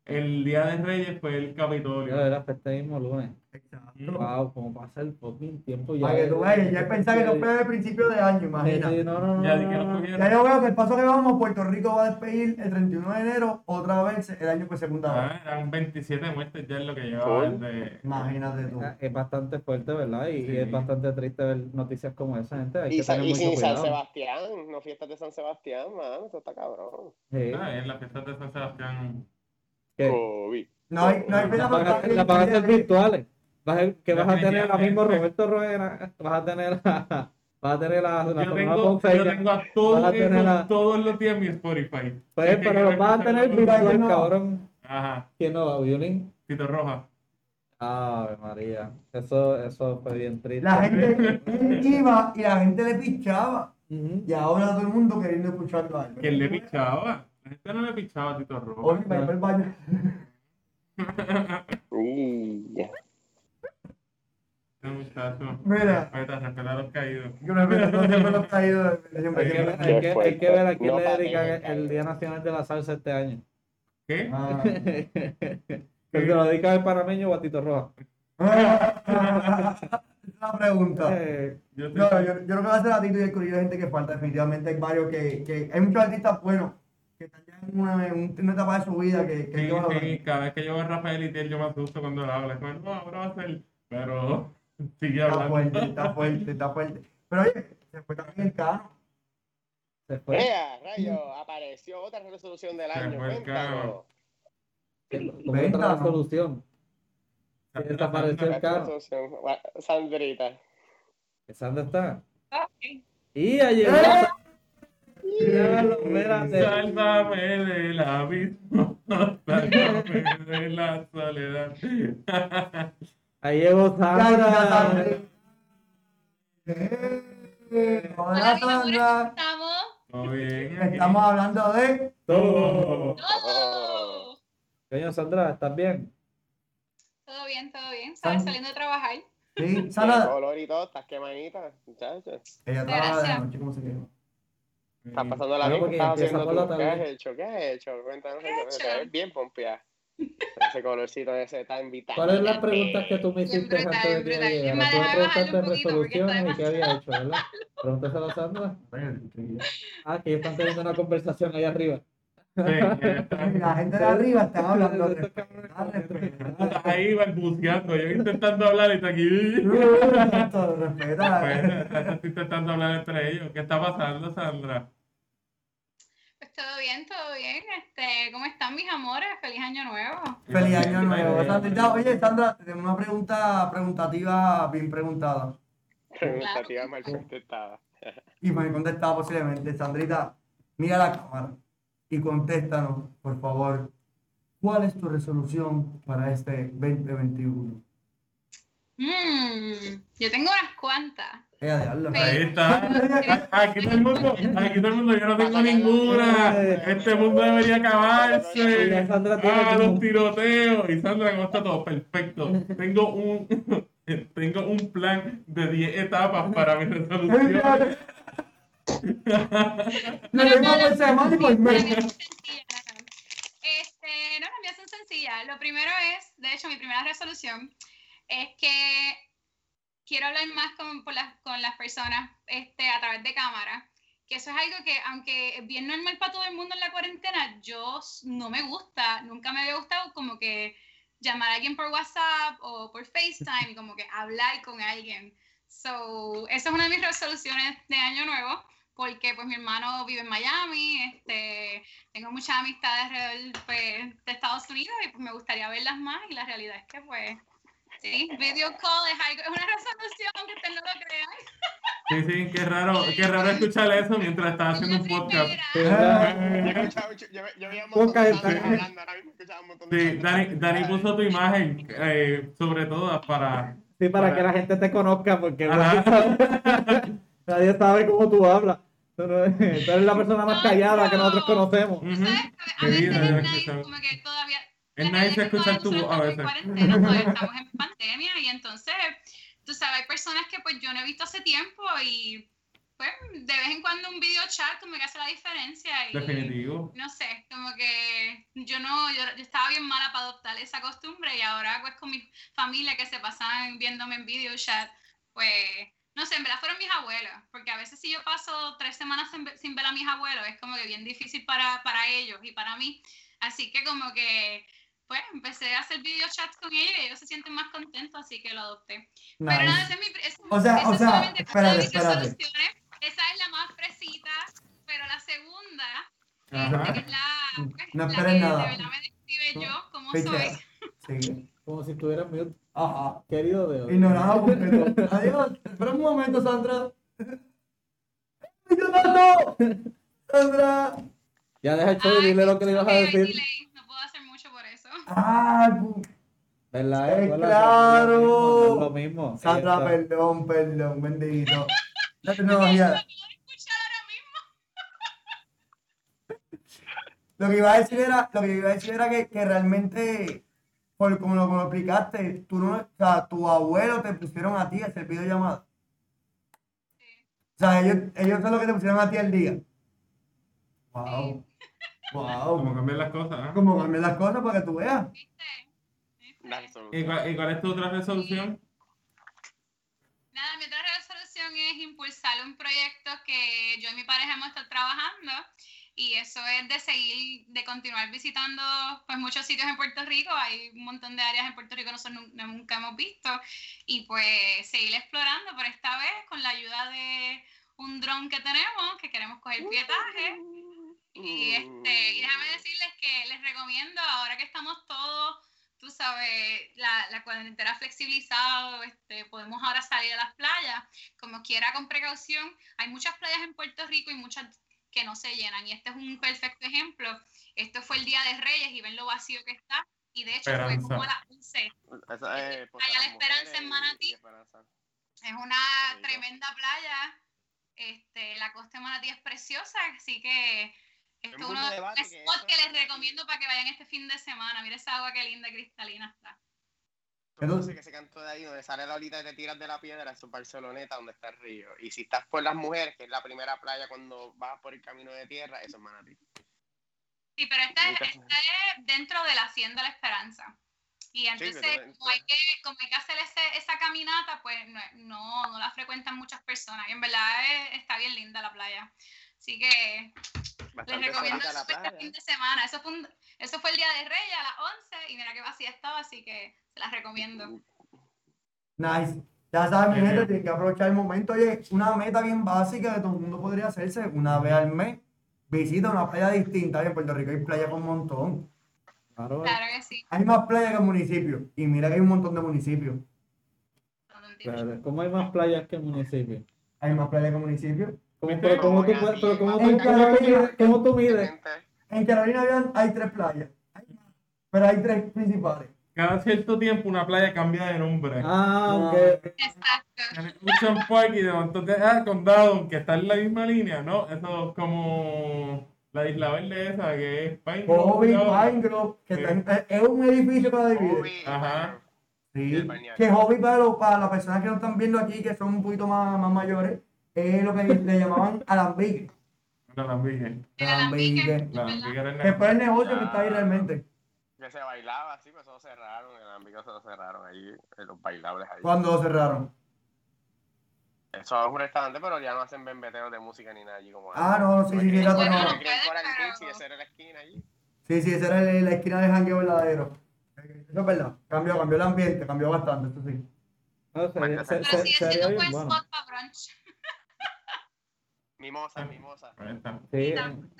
El día de Reyes fue el Capitolio. Era este mismo lunes. Exacto. Wow, como pasa el fucking tiempo ya. Para que tú veas, ya pensaba que no fue al principio de año, Sí, imagina. sí, no, no, no, Ya no, que. Ya yo veo que el paso que vamos, Puerto Rico va a despedir el 31 de enero, otra vez el año por segunda vez. Ah, eran 27 muertes ya es lo que llevaba desde. Imagínate tú. Es bastante fuerte, ¿verdad? Y, y Sí. es bastante triste ver noticias como esa, gente. Hay Y, que sa- tener y mucho sin San. Sebastián, no fiestas de San Sebastián, man, eso está cabrón. Sí. Ah, en las fiestas de San Sebastián. ¿Qué? COVID. No hay, no hay pena Las van a- para las van a hacer virtuales. Vas a, que vas a tener ahora mismo. Roberto Rueda, vas a tener a, vas a tener la, la Yo tengo, yo tengo a todos a tener todos los días en mi Spotify. pues, pero los vas a tener virtual, no. cabrón. Ajá, ¿Quién no va? ¿Violín? Tito Roja. Ave María, eso, eso fue bien triste. La gente iba y la gente le pichaba. Y ahora todo el mundo queriendo escucharlo a él. ¿Quién le pichaba? La gente no le pichaba a Tito Roja. Oye, me al baño. Y ya. Este muchacho. Mira. Respeta, los caídos. Yo no los caídos. Hay que, hay que- hay que ver a quién No le dedican el. Día Nacional de la Salsa este año. ¿Qué? Ah. ¿Que se lo dedica al panameño o a Tito Roja? Es una pregunta. Eh, Yo No, yo, yo creo que va a ser a Tito y el de gente que falta. Definitivamente hay varios que, que hay muchos artistas buenos que están ya en una, una etapa de su vida que, que Sí, valorar. sí, cada vez que yo veo a Rafael Itiel yo me asusto cuando él habla. Es como, no, ahora va a ser. Pero sigue Está hablando. fuerte, está fuerte, está fuerte. Pero oye, se fue también el cano. se fue. ¡Ea, rayo! Apareció otra resolución del Se año. fue el Venta, otra ¿no? solución. Que desapareció el resolución. Gua- Sandrita. ¿Dónde está? Ok. Y ya llegó. Sálvame del abismo, sálvame de la soledad. Ahí llegó Sandra. Hola, Hola, mis amores, ¿cómo Sandra. estamos? Todo bien. Estamos hablando de. Todo. ¡Todo! Coño, Sandra, ¿estás bien? Todo bien, todo bien. ¿Sabes? Saliendo de trabajar. Sí, Sandra. color y todo, estás quemadita, muchachos. Ella trabaja de noche, ¿cómo se llama? Estás pasando la Claro, bien, ¿qué porque estás haciendo tú? ¿Qué has hecho? ¿Qué has hecho? Cuéntanos, ¿Qué he hecho? te bien pompeada. Ese colorcito ese tan vital. ¿Cuáles son las preguntas que tú me hiciste antes de que brutal. llegara? Me Tú me preguntaste resoluciones y qué había hecho, ¿verdad? Pregúntaselo a Sandra. Ah, que ellos están teniendo una conversación ahí arriba. La gente de arriba está hablando. Estás ahí balbuceando, yo intentando hablar y está aquí. Respeta. Pues, Estoy intentando hablar entre ellos. ¿Qué está pasando, Sandra? Pues todo bien, todo bien. Este, ¿Cómo están mis amores? Feliz año nuevo. Feliz año nuevo. Oye, Sandra, tenemos una pregunta preguntativa bien preguntada. Preguntativa mal contestada. Y me contestada posiblemente. Sandrita, mira la cámara y contéstanos, por favor. ¿Cuál es tu resolución para este 2021? Mm, yo tengo unas cuantas. Habla. Ahí está. Aquí todo el mundo, aquí todo el mundo, yo no tengo ninguna. Este mundo debería acabarse. Ah, los tiroteos. Y Sandra, ¿cómo está todo? Perfecto. Tengo un, tengo un plan de 10 etapas para mi resolución. Lo mismo por semana y por Sí, la mes. mía son sencillas, no, no. Este, no, las mías son sencillas. Lo primero es, de hecho, mi primera resolución es que quiero hablar más con, por las, con las personas este, a través de cámara. Que eso es algo que, aunque es bien normal para todo el mundo en la cuarentena, yo no me gusta, nunca me había gustado como que llamar a alguien por WhatsApp o por FaceTime y como que hablar con alguien. So, esa es una de mis resoluciones de año nuevo, porque pues mi hermano vive en Miami, este, tengo muchas amistades alrededor pues, de Estados Unidos y pues me gustaría verlas más y la realidad es que pues sí, video call es algo, es una resolución aunque ustedes no lo crean. Sí, sí, qué raro, qué raro escuchar eso mientras estás haciendo un podcast. primera. Sí. Dani, Dani puso tu imagen eh, sobre todas para... Sí, para que la gente te conozca, porque Ajá. nadie sabe cómo tú hablas. Tú no- tú eres la persona más callada que nosotros conocemos. Ujú. ¿Sabes? A veces vida, es nice, como que todavía Es la nice escuchar tu voz a veces. estamos en cuarentena, todavía estamos en pandemia y entonces, tú sabes, hay personas que pues yo no he visto hace tiempo y pues de vez en cuando un video chat como que hace la diferencia y Definitivo. no sé, como que yo no, yo, yo estaba bien mala para adoptar esa costumbre y ahora pues con mi familia que se pasan viéndome en video chat, pues no sé, en verdad fueron mis abuelos, porque a veces si yo paso tres semanas sin, sin ver a mis abuelos es como que bien difícil para, para ellos y para mí, así que como que pues empecé a hacer video chats con ellos y ellos se sienten más contentos, así que lo adopté. Pero nada, Nice. ese es mi, ese- O sea, o sea, espérate, espérate. Esa es la más fresita, pero la segunda Ajá. este, que es la, pues, No la que nada. de verdad me describe yo como Picha. soy. Sigue. Como si estuvieras mute. Ajá. Querido Dios. Ignorado completo. Adiós. Espera un momento, Sandra. ¡Yo no! ¡Sandra! Ya deja el show y Ay, dile lo que le ibas a decir. delay, No puedo hacer mucho por eso. ¡Ah! ¿Verdad? Eh, claro. lo mismo. Sandra, perdón, perdón, bendito. La tecnología. Lo puedo escuchar ahora mismo. Lo que iba a decir era, lo que iba a decir era que, que realmente, por como lo, como lo explicaste, tú no, o sea, tu abuelo te pusieron a ti a hacer videollamada. O sea, ellos, ellos son los que te pusieron a ti al día. Wow. Como Wow. cambian las cosas, ¿ah? Como cambian las cosas para que tú veas. ¿Viste? ¿Viste? La ¿Y cuál, y cuál es tu otra resolución? Nada, mi otra resolución es impulsar un proyecto que yo y mi pareja hemos estado trabajando y eso es de seguir, de continuar visitando pues muchos sitios en Puerto Rico, hay un montón de áreas en Puerto Rico que nosotros nun- nunca hemos visto. Y pues seguir explorando, pero esta vez con la ayuda de un dron que tenemos, que queremos coger pietaje. Y, este, y déjame decirles que les recomiendo, ahora que estamos todos, tú sabes, la, la cuarentena flexibilizado, este, podemos ahora salir a las playas, como quiera con precaución. Hay muchas playas en Puerto Rico y muchas que no se llenan. Y este es un perfecto ejemplo. Esto fue el Día de Reyes y ven lo vacío que está. Y de hecho fue Esperanza. como a las 11. Esa es, pues, Playa a La las Esperanza en Manatí. Esperanza. Es una tremenda playa. Este, la costa de Manatí es preciosa, así que esto es uno de los que spots eso que les es- recomiendo para que vayan este fin de semana. Mira esa agua que linda cristalina está. Entonces, que ese canto de ahí donde sale la olita y te tiras de la piedra, eso es Barceloneta, donde está el río. Y si estás por las mujeres, que es la primera playa cuando vas por el camino de tierra, eso es Manatí. Sí, pero esta, es- esta es dentro de la Hacienda La Esperanza. Y entonces, pero- como, hay que, como hay que hacer ese- esa caminata, pues no, no, no la frecuentan muchas personas. Y en verdad es- está bien linda la playa. Así que les recomiendo este playa. fin de semana. Eso fue, un- eso fue el día de Reyes a las 11 y mira qué vacía estaba, así que se las recomiendo. Nice. Ya sabes, mi gente, bien. tienes que aprovechar el momento. Oye, una meta bien básica que todo el mundo podría hacerse una vez al mes. Visita una playa distinta. En Puerto Rico hay playas con un montón. Claro, Claro que sí. Hay más playas que municipios. Y mira que hay un montón de municipios. claro. ¿Cómo hay más playas que municipios? Hay más playas que municipios. ¿Cómo, pero cómo tú, pero cómo tú, cómo mides? ¿Cómo tú mides? Gente, En Carolina habían- hay tres playas. Pero hay tres principales. Cada cierto tiempo una playa cambia de nombre. Ah, ok. Exacto. En Ocean Park y de momento te ah, condado, aunque está en la misma línea, ¿no? Eso es como la isla verde esa que es Pine Grove, ¿no? Pine Grove, que Sí. está en- es- un edificio que divide. Uy, Ajá. Sí. el. Que hobby para, los- para las personas que nos están viendo aquí, que son un poquito más, más mayores, es lo que le llamaban alambique. No. El alambique, Alambique. El Que fue el negocio que está ahí realmente. Que se bailaba así, pues eso lo cerraron, el ámbito se lo cerraron allí, en los bailables ahí. Cuando lo cerraron. Eso es un restaurante, pero ya no hacen bembeteos de música ni nada allí como Ah, no, sí, sí, sí, era no. Pero- Beach y esa era la esquina allí. Sí, sí, esa era la, la esquina del jangueo verdadero. Eso es verdad. Cambió, cambió el ambiente, cambió bastante, eso sí. No, sería, se- Pero sigue siendo un buen spot para brunch. Mimosa, mimosa. Ahí está.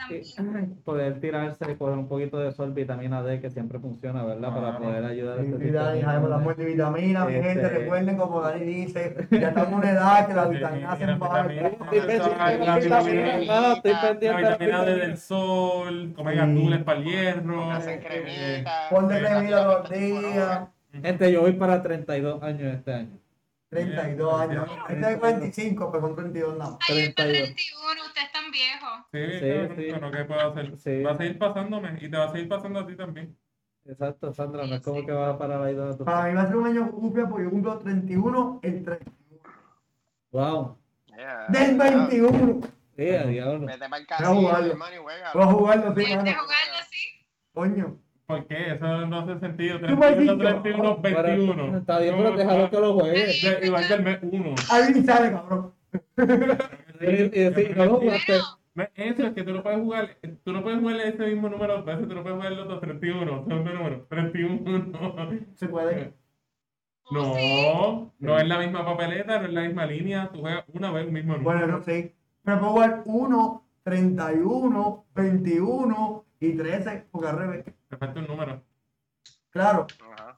Sí, sí, poder tirarse y coger un poquito de sol, vitamina D, que siempre funciona, ¿verdad? Para Ah. poder ayudar a este tipo la multivitamina, mi Este- gente, recuerden como Dani dice, ya estamos en una edad que La vitamina D. no, estoy La vitamina D del sol, comen Sí. gandules para el hierro. Hacen cremita. Ponte cremita todos los días, Gente, yo voy para 32 años este año. 32 años. Este es 25, pero son 32 nada más. Ay, es para 32. 31, ustedes están viejos. Sí, Sí, sí. pero ¿qué puedo hacer? Sí. Va a seguir pasándome y te va a seguir pasando a ti también. Exacto, Sandra, no es como que vas a parar ahí donde tú Para mí va a ser un año cupia porque yo cumplo 31 el 31. Wow. Yeah. Del 21. Sí, a diablo. Vete para el Voy a casino, jugarlo. hermano, y juega. Voy a jugarlo, sí, ¿Quieres mano. jugarlo así? Coño. ¿Por qué? Eso no hace sentido. Tú me has 31, dicho. 31, Pero- 21. Está bien, pero déjalo que lo juegue. Igual que el mes 1. Ahí sale, cabrón. Y, y decir, no lo jugaste. Eso es que tú no puedes jugar, tú no puedes jugar ese mismo número dos veces, tú no puedes jugar los dos 31, segundo número, 31. Se puede. oh, sí. No, no es la misma papeleta, no es la misma línea, tú juegas una vez el mismo número. Bueno, no sé. Pero puedo jugar 1, 31, 21 y 13, porque al revés. Te falta un número. Claro. Ajá.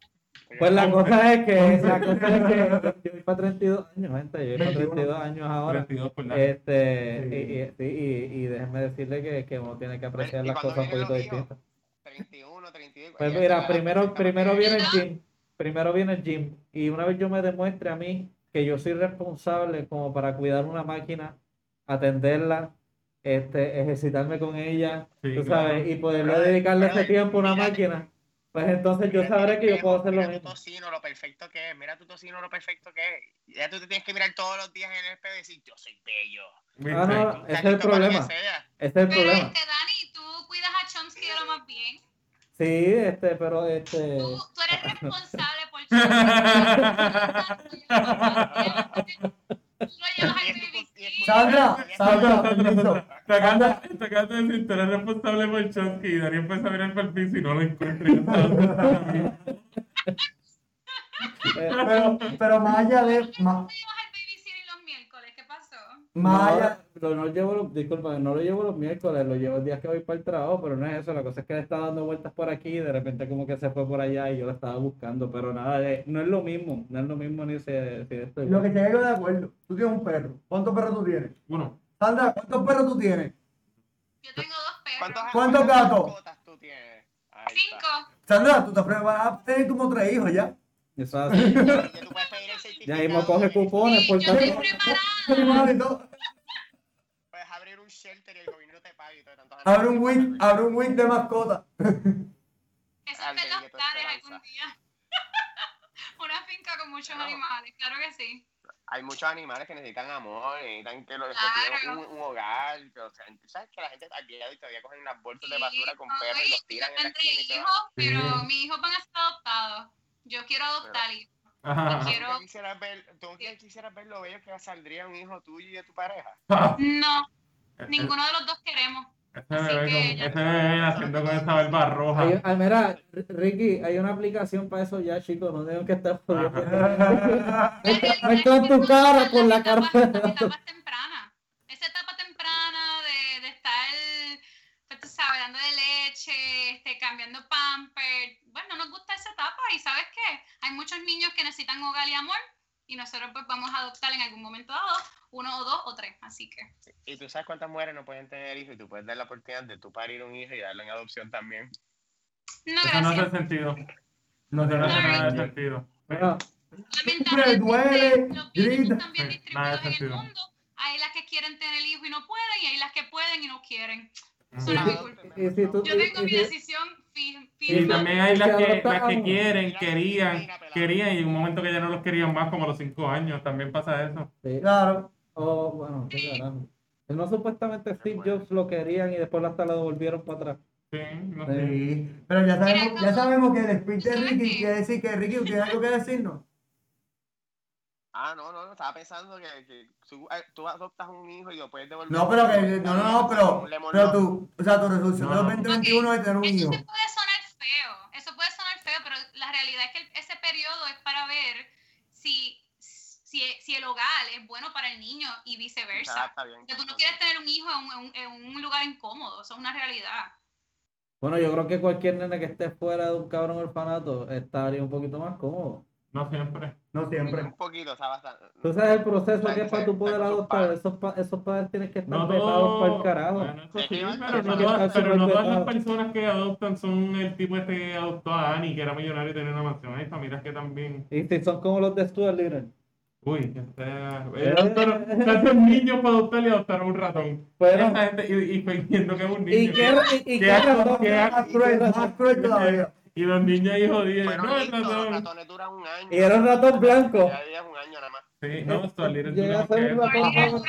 Pues la cosa es que, la cosa es que yo voy para 32 años, gente, yo voy para 21. 32 años ahora. 32 por la- Este, Sí. y, y, y, y déjenme decirle que, que uno tiene que apreciar ¿Y las cosas un poquito distintas. 31, 32. Pues mira, primero, primero viene el gym, primero viene el gym, y una vez yo me demuestre a mí que yo soy responsable como para cuidar una máquina, atenderla, este, ejercitarme con ella, Sí, tú claro. sabes, y poderle dedicarle ese tiempo a una mírate. máquina, pues entonces yo sabré que yo puedo hacer lo mira tu mismo. tocino, lo perfecto que es. Mira tu tocino, lo perfecto que es. Ya tú te tienes que mirar todos los días en el espejo y decir, yo soy bello. Ah, no, ese es el problema, ese es el Pero problema. este, Dani, tú cuidas a Chomsky de lo más bien. Sí, este, pero este... Tú, tú eres responsable por Chomsky. Sandra, permiso. Te acabas de- decir, eres responsable por Chomsky y Darío empezó a mirar para el piso y no lo encuentra. Pero, pero más allá de. ¿Por qué Más, más No, allá. no llevo los, disculpa, no lo llevo los miércoles, lo llevo el día que voy para el trabajo, pero no es eso, la cosa es que él está dando vueltas por aquí y de repente como que se fue por allá y yo lo estaba buscando, pero nada, eh, no es lo mismo, no es lo mismo ni si, si esto Lo que te digo de acuerdo. Tú tienes un perro. ¿Cuántos perros tú tienes? Uno. Sandra, ¿cuántos perros tú tienes? Yo tengo dos perros. ¿Cuántos, ¿Cuántos cuántas gatos? tú tienes? Ahí Cinco. está. Sandra, tú te a tener como tres hijos ya. Eso es así. Ya mismo coge cupones por Yo estoy tanto. preparada. Puedes abrir un shelter y el gobierno te paga y todo. tantos Abre un week, abre un week de mascota. Eso es del los planes algún día. Una finca con muchos No. animales, claro que sí. Hay muchos animales que necesitan amor, necesitan que los Claro. un, un hogar. que, o sea, ¿Sabes que la gente al día de hoy todavía cogen unas bolsas de Sí, basura con perros y los tiran yo en la tendré esquina hijos, pero Sí. mis hijos van a ser adoptados. Yo quiero adoptar hijos. Ajá. ¿Tú Quiero- qué quisieras ver, tú quisieras ver lo bello que saldría un hijo tuyo y de tu pareja? No, ninguno de los dos queremos. Ese Así bebé, que con- ya- ese bebé naciendo con esa barba roja. Hay- ah, mira, Ricky, hay una aplicación para eso ya, chicos, no tengo que estar jodiendo. La realidad Me es entran que tu cara por la cara. las etapas tempranas. Esa etapa temprana de, de estar, pues, tú sabes, dando de leche, este, cambiando pamper. Bueno, nos gusta esa etapa y ¿sabes qué? Hay muchos niños que necesitan hogar y amor y nosotros pues vamos a adoptar en algún momento dado uno o dos o tres. Así que Y tú sabes cuántas mujeres no pueden tener hijos y tú puedes dar la oportunidad de tú parir un hijo y darlo en adopción también. no, Eso no hace sentido. No, eso no hace nada de sentido. Bueno, Lamentablemente, duele, los grita. están bien Eh, distribuidos en el mundo. Hay las que quieren tener hijo y no pueden, y hay las que pueden y no quieren. Eso no es mi culpa. Yo tengo y mi si- Y también hay las Que las que quieren, querían, querían y en un momento que ya no los querían más, como a los cinco años, también pasa eso. sí. Claro. Oh, bueno, qué carajo. No supuestamente Steve Jobs lo querían y después hasta lo devolvieron para atrás. Sí, no sé. Sí. Pero ya sabemos, ya sabemos que el speech de ¿Sabes Ricky quiere decir que Ricky, ¿tienes algo que decirnos? Ah, no, no, no, estaba pensando que, que tú, eh, tú adoptas un hijo y lo puedes devolver. No, pero que, no, no, no, pero, pero tú, o sea, tu resolución No, de los no. 2021 es tener un Eso hijo. se puede sonar feo, eso puede sonar feo, pero la realidad es que el- ese periodo es para ver si, si, si el hogar es bueno para el niño y Ah, viceversa. está bien. Que tú no quieres tener un hijo en un, en un- en un lugar incómodo, eso es una realidad. Bueno, yo creo que cualquier nene que esté fuera de un cabrón orfanato estaría un poquito más cómodo. No siempre. No siempre. Un poquito, o sea, bastante. Tú sabes el proceso Está- que es para tú está poder adoptar. Esos, pa- esos padres tienen que estar No vetados todo- para el carajo. Bueno, eso sí, Sí, pero, no todas, pero no las personas que adoptan son el tipo este que adoptó a Annie, que era millonario y tenía una mansión. Hay familias que también. Y si son como los de Stuart Little. Uy, que sea. Adoptaron tantos niños para adoptar y adoptaron un ratón. Bueno. Esa gente, y, y que es un ¿Y niño. qué, y, y ¿Qué qué todavía. Y los niños ahí jodidos. Fueron No, listos, los ratones duran un año. Y era un ratón blanco. Ya un año nada más. Sí, no, más que un ratón. Es- es un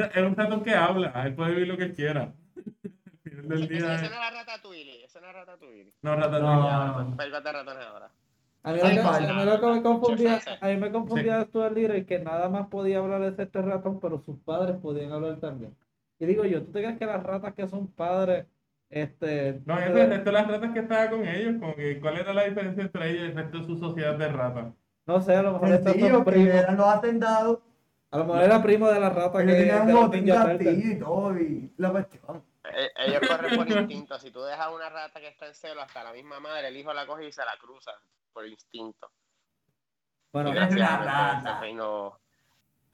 es es ratón que habla. Él puede vivir lo que quiera. Del día. ese no era Ratatouille, ese no era Ratatouille. No. No. Películas de ratones ahora. A mí, a mí lo que me confundía, Sí. a mí me confundía de Stuart Little que nada más podía hablar ese este ratón, pero sus padres podían hablar también. Y digo yo, ¿tú te crees que las ratas que son padres, este... No, ese es el resto de las ratas que estaba con ellos. Como que, ¿Cuál era la diferencia entre ellos y el resto de su sociedad de ratas? No sé, a lo mejor estos Sencillo, son que eran los hacendados. A lo mejor era primo de la rata que Ellos tenían un botín castillo y todo. Y la cuestión. Eh, Ellos corren por instinto. Si tú dejas una rata que está en celo, hasta la misma madre, el hijo la coge y se la cruza por instinto. Bueno, Es la rata. reino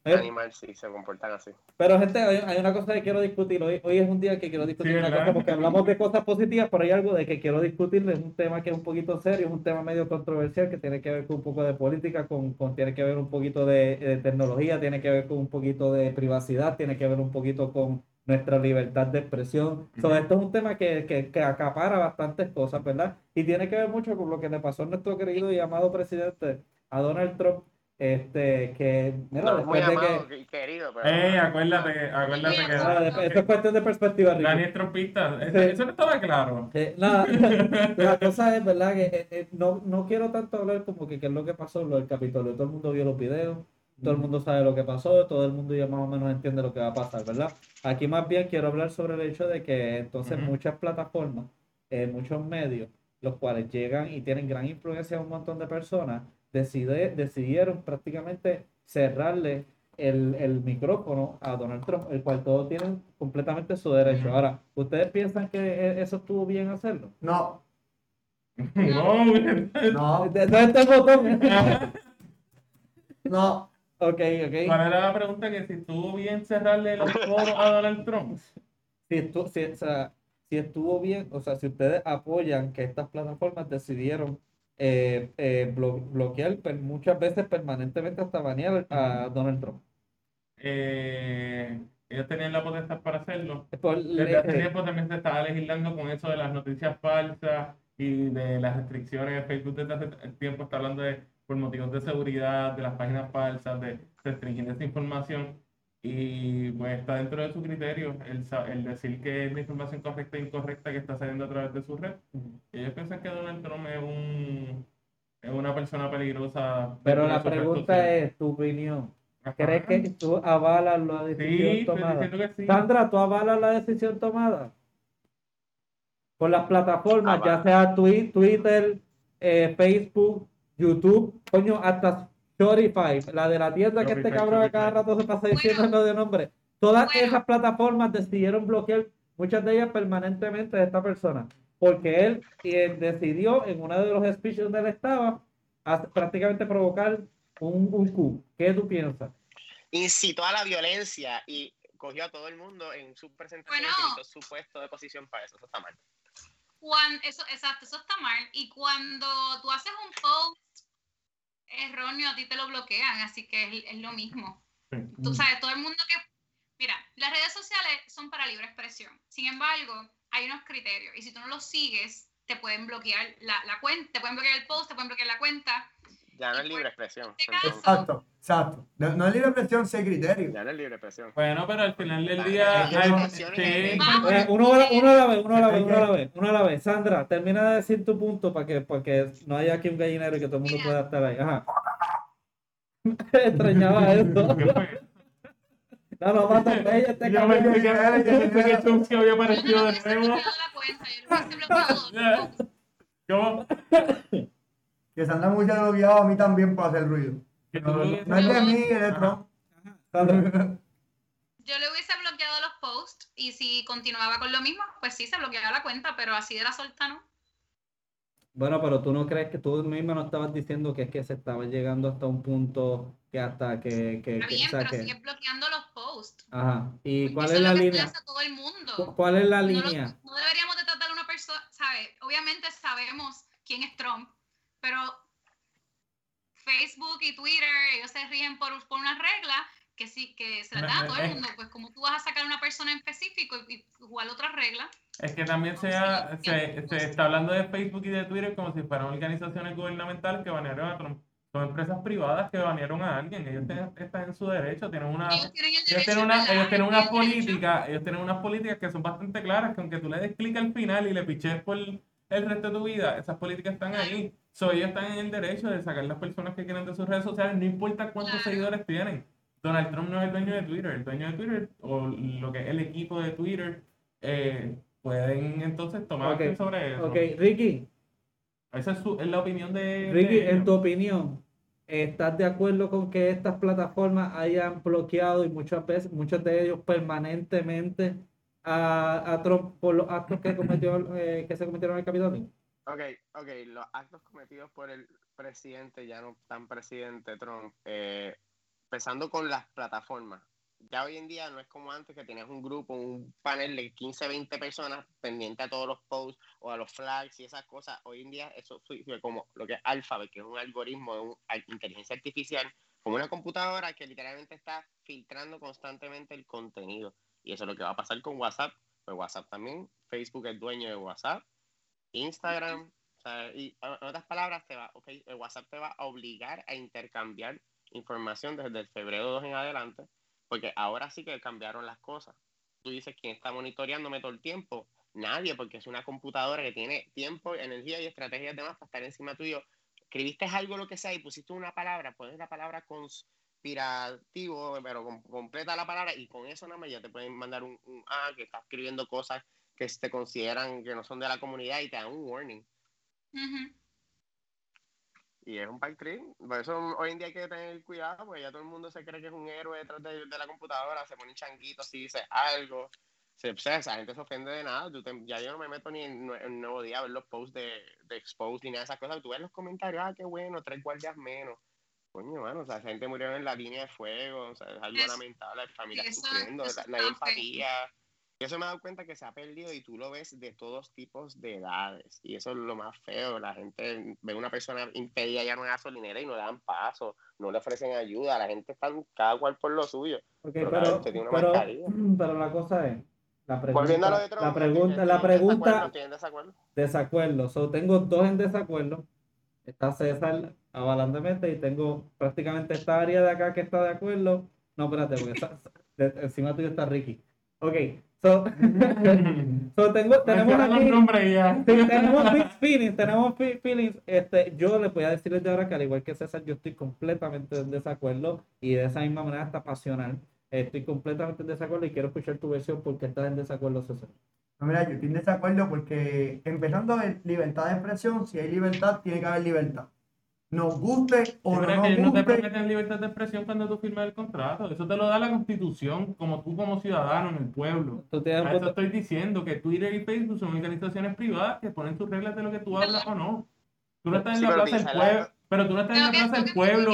eh, animal sí se comportan así. pero gente, hay, hay una cosa que quiero discutir. Hoy, hoy es un día que quiero discutir Sí, una ¿verdad? cosa porque hablamos de cosas positivas, pero hay algo de que quiero discutir. Es un tema que es un poquito serio, es un tema medio controversial que tiene que ver con un poco de política, con, con- tiene que ver un poquito de, de tecnología, tiene que ver con un poquito de privacidad, tiene que ver un poquito con nuestra libertad de expresión. So, Ujú. esto es un tema que, que, que acapara bastantes cosas, ¿verdad? Y tiene que ver mucho con lo que le pasó a nuestro querido y amado presidente, a Donald Trump, este, que, mira, No es muy después de que... querido, pero. Eh, acuérdate, acuérdate que. Ah, esto es cuestión de perspectiva, Ricky. Dani es trompista. Eso, Sí. eso no estaba claro. Eh, nada, la cosa es, ¿verdad? Que eh, eh, no, no quiero tanto hablar como que qué es lo que pasó en lo del Capitolio. Todo el mundo vio los videos, todo el mundo sabe lo que pasó, todo el mundo ya más o menos entiende lo que va a pasar, ¿verdad? Aquí más bien quiero hablar sobre el hecho de que entonces muchas plataformas, eh, muchos medios, los cuales llegan y tienen gran influencia en un montón de personas, decide, decidieron prácticamente cerrarle el, el micrófono a Donald Trump, el cual todos tienen completamente su derecho. Ahora, ¿ustedes piensan que eh, eso estuvo bien hacerlo? No, No, no, ¿Dónde está el botón? no. ok, ok. ¿Cuál era la pregunta? Que si estuvo bien cerrarle los foros a Donald Trump. Si, estu- si, o sea, si estuvo bien, o sea, si ustedes apoyan que estas plataformas decidieron eh, eh, blo- bloquear muchas veces permanentemente hasta banear a Donald Trump. Eh, ellos tenían la potestad para hacerlo. Por- Desde hace tiempo también se estaba legislando con eso de las noticias falsas y de las restricciones. Facebook desde hace tiempo está hablando de por motivos de seguridad, de las páginas falsas, de restringir esa información. Y pues está dentro de su criterio el, el decir que es la información correcta e incorrecta que está saliendo a través de su red. Ellos piensan que Donald Trump es, un, es una persona peligrosa. pero la pregunta es tu opinión. Ajá. ¿Crees que tú avalas la Sí, decisión estoy tomada? diciendo que sí. Sandra, ¿tú avalas la decisión tomada? Por las plataformas, ya sea Twi- Twitter, eh, Facebook, YouTube, coño, hasta Shopify, la de la tienda que este cabrón a cada rato se pasa Bueno. diciendo el de nombre. Todas Bueno. esas plataformas decidieron bloquear, muchas de ellas permanentemente de esta persona, porque él eh, decidió en uno de los speeches donde él estaba a- prácticamente provocar un, un coup. ¿Qué tú piensas? Incitó a la violencia y cogió a todo el mundo en su presentación Bueno. y quitó su puesto de posición para eso. Eso está mal. Cuan- eso, exacto, eso está mal. Y cuando tú haces un post erróneo, a ti te lo bloquean, así que es, es lo mismo. Sí. Tú sabes, todo el mundo que... Mira, las redes sociales son para libre expresión. Sin embargo, hay unos criterios. Y si tú no los sigues, te pueden bloquear la, la cuenta, te pueden bloquear el post, te pueden bloquear la cuenta. Ya no es libre expresión. este Exacto, exacto. No, no es libre expresión, sé criterio. Ya no es libre expresión. Bueno, pero al final del día. que hay-. Eh, uno, a la- uno a la vez, uno a la vez, uno a la vez, uno a la vez. Sandra, termina de decir tu punto para que, para que no haya aquí un gallinero y que todo el mundo Mira. pueda estar ahí. Ajá. Extrañaba eso. No, no, mata ella este Yo pensé cabrón. que, yo pensé que Chunky había Yo no aparecido de nuevo. yo Que Sandra me hubiese bloqueado a mí también por hacer ruido. No, lo no, es de mí, es de Trump. Yo le hubiese bloqueado los posts y si continuaba con lo mismo, pues sí, se bloqueaba la cuenta, pero así de la solta no. Bueno, pero tú no crees que tú mismo no estabas diciendo que es que se estaba llegando hasta un punto que hasta que, que, Está que- bien, o sea, pero que- sigues bloqueando los posts. Ajá. ¿Y Porque cuál eso es la lo línea? hace a todo el mundo. ¿Cu- ¿Cuál es la No, lo- línea? no deberíamos de tratar a una persona, ¿sabes? Obviamente sabemos quién es Trump, pero Facebook y Twitter, ellos se rigen por, por unas reglas que sí, que se las dan a todo el mundo. Pues como tú vas a sacar a una persona en específico y, y jugar otras reglas. Es que también se, ha- se, se está hablando de Facebook y de Twitter como si fueran organizaciones gubernamentales que banearon a Trump. Son empresas privadas que banearon a alguien. Ellos tienen- están en su derecho, tienen una, Ellos tienen ellos una, ellos tienen derecho. políticas, ellos tienen unas políticas que son bastante claras, que aunque tú le des clic al final y le piches por el resto de tu vida, esas políticas están ahí. So, ellos están en el derecho de sacar las personas que quieran de sus redes sociales, no importa cuántos Claro. seguidores tienen. Donald Trump no es el dueño de Twitter, el dueño de Twitter o lo que es el equipo de Twitter eh, pueden entonces tomar Ok, acción sobre eso. Ok, Ricky, Esa es, su- es la opinión de, Ricky, de en tu opinión, ¿estás de acuerdo con que estas plataformas hayan bloqueado y muchas veces, muchos de ellos permanentemente a, a Trump por los actos que cometió eh, que se cometieron en el Capitolio? Ok, ok, los actos cometidos por el presidente, ya no tan presidente Trump, eh, empezando con las plataformas. Ya hoy en día no es como antes que tenías un grupo, un panel de 15, 20 personas pendiente a todos los posts o a los flags y esas cosas. Hoy en día eso fue como lo que es Alphabet, que es un algoritmo de un- inteligencia artificial, como una computadora que literalmente está filtrando constantemente el contenido. Y eso es lo que va a pasar con WhatsApp. Pues WhatsApp también, Facebook es dueño de WhatsApp, Instagram, o sea, y en otras palabras, te va, okay, el WhatsApp te va a obligar a intercambiar información desde el febrero 2 en adelante, porque ahora sí que cambiaron las cosas. Tú dices, ¿quién está monitoreándome todo el tiempo? Nadie, porque es una computadora que tiene tiempo, energía y estrategias demás para estar encima tuyo. Escribiste algo, lo que sea, y pusiste una palabra, pones la palabra conspirativo, pero com- completa la palabra, y con eso nada más ya te pueden mandar un, un ah, que estás escribiendo cosas que te consideran que no son de la comunidad y te dan un warning. Ujú. Y es un dream. Por eso hoy en día hay que tener cuidado, porque ya todo el mundo se cree que es un héroe detrás de, de la computadora, se pone changuito si dice algo. Se, o sea, esa gente se ofende de nada. Tú te- ya yo no me meto ni en, en Nuevo Día a ver los posts de, de Expose ni nada de esas cosas. Tú ves los comentarios, ah, qué bueno, tres guardias menos. Coño, mano, o sea, esa gente murió en la línea de fuego, o sea, es algo lamentable, sufriendo, la- hay está feo. empatía. Y eso me he dado cuenta que se ha perdido y tú lo ves de todos tipos de edades. Y eso es lo más feo. La gente ve a una persona impedida ya en una gasolinera y no le dan paso, no le ofrecen ayuda. La gente está cada cual por lo suyo. Ok, Pero, pero, tiene una pero, la cosa es, la Volviendo a lo pregunta, de Trump, la pregunta, ¿tienen la pregunta, ¿Tienen desacuerdo? desacuerdo. So, tengo dos en desacuerdo. Está César avalantemente y tengo prácticamente esta área de acá que está de acuerdo. No, espérate, porque de- encima tuyo está Ricky. Ok, so, so tengo, tenemos aquí, ya. sí, tenemos mixed feelings, tenemos fe- feelings. Este, yo les voy a decir desde ahora que al igual que César, yo estoy completamente en desacuerdo y de esa misma manera está pasional. Estoy completamente en desacuerdo y quiero escuchar tu versión porque estás en desacuerdo, César. No, mira, yo estoy en desacuerdo porque empezando a ver libertad de expresión, si hay libertad, tiene que haber libertad. Nos guste o no nos que ellos no te guste, prometen libertad de expresión cuando tú firmas el contrato. Eso te lo da la constitución, como tú como ciudadano en el pueblo. A eso estoy diciendo que Twitter y Facebook son organizaciones privadas que ponen sus reglas de lo que tú hablas o no. Tú no estás en la plaza del pueblo, pero tú no estás en la plaza del pueblo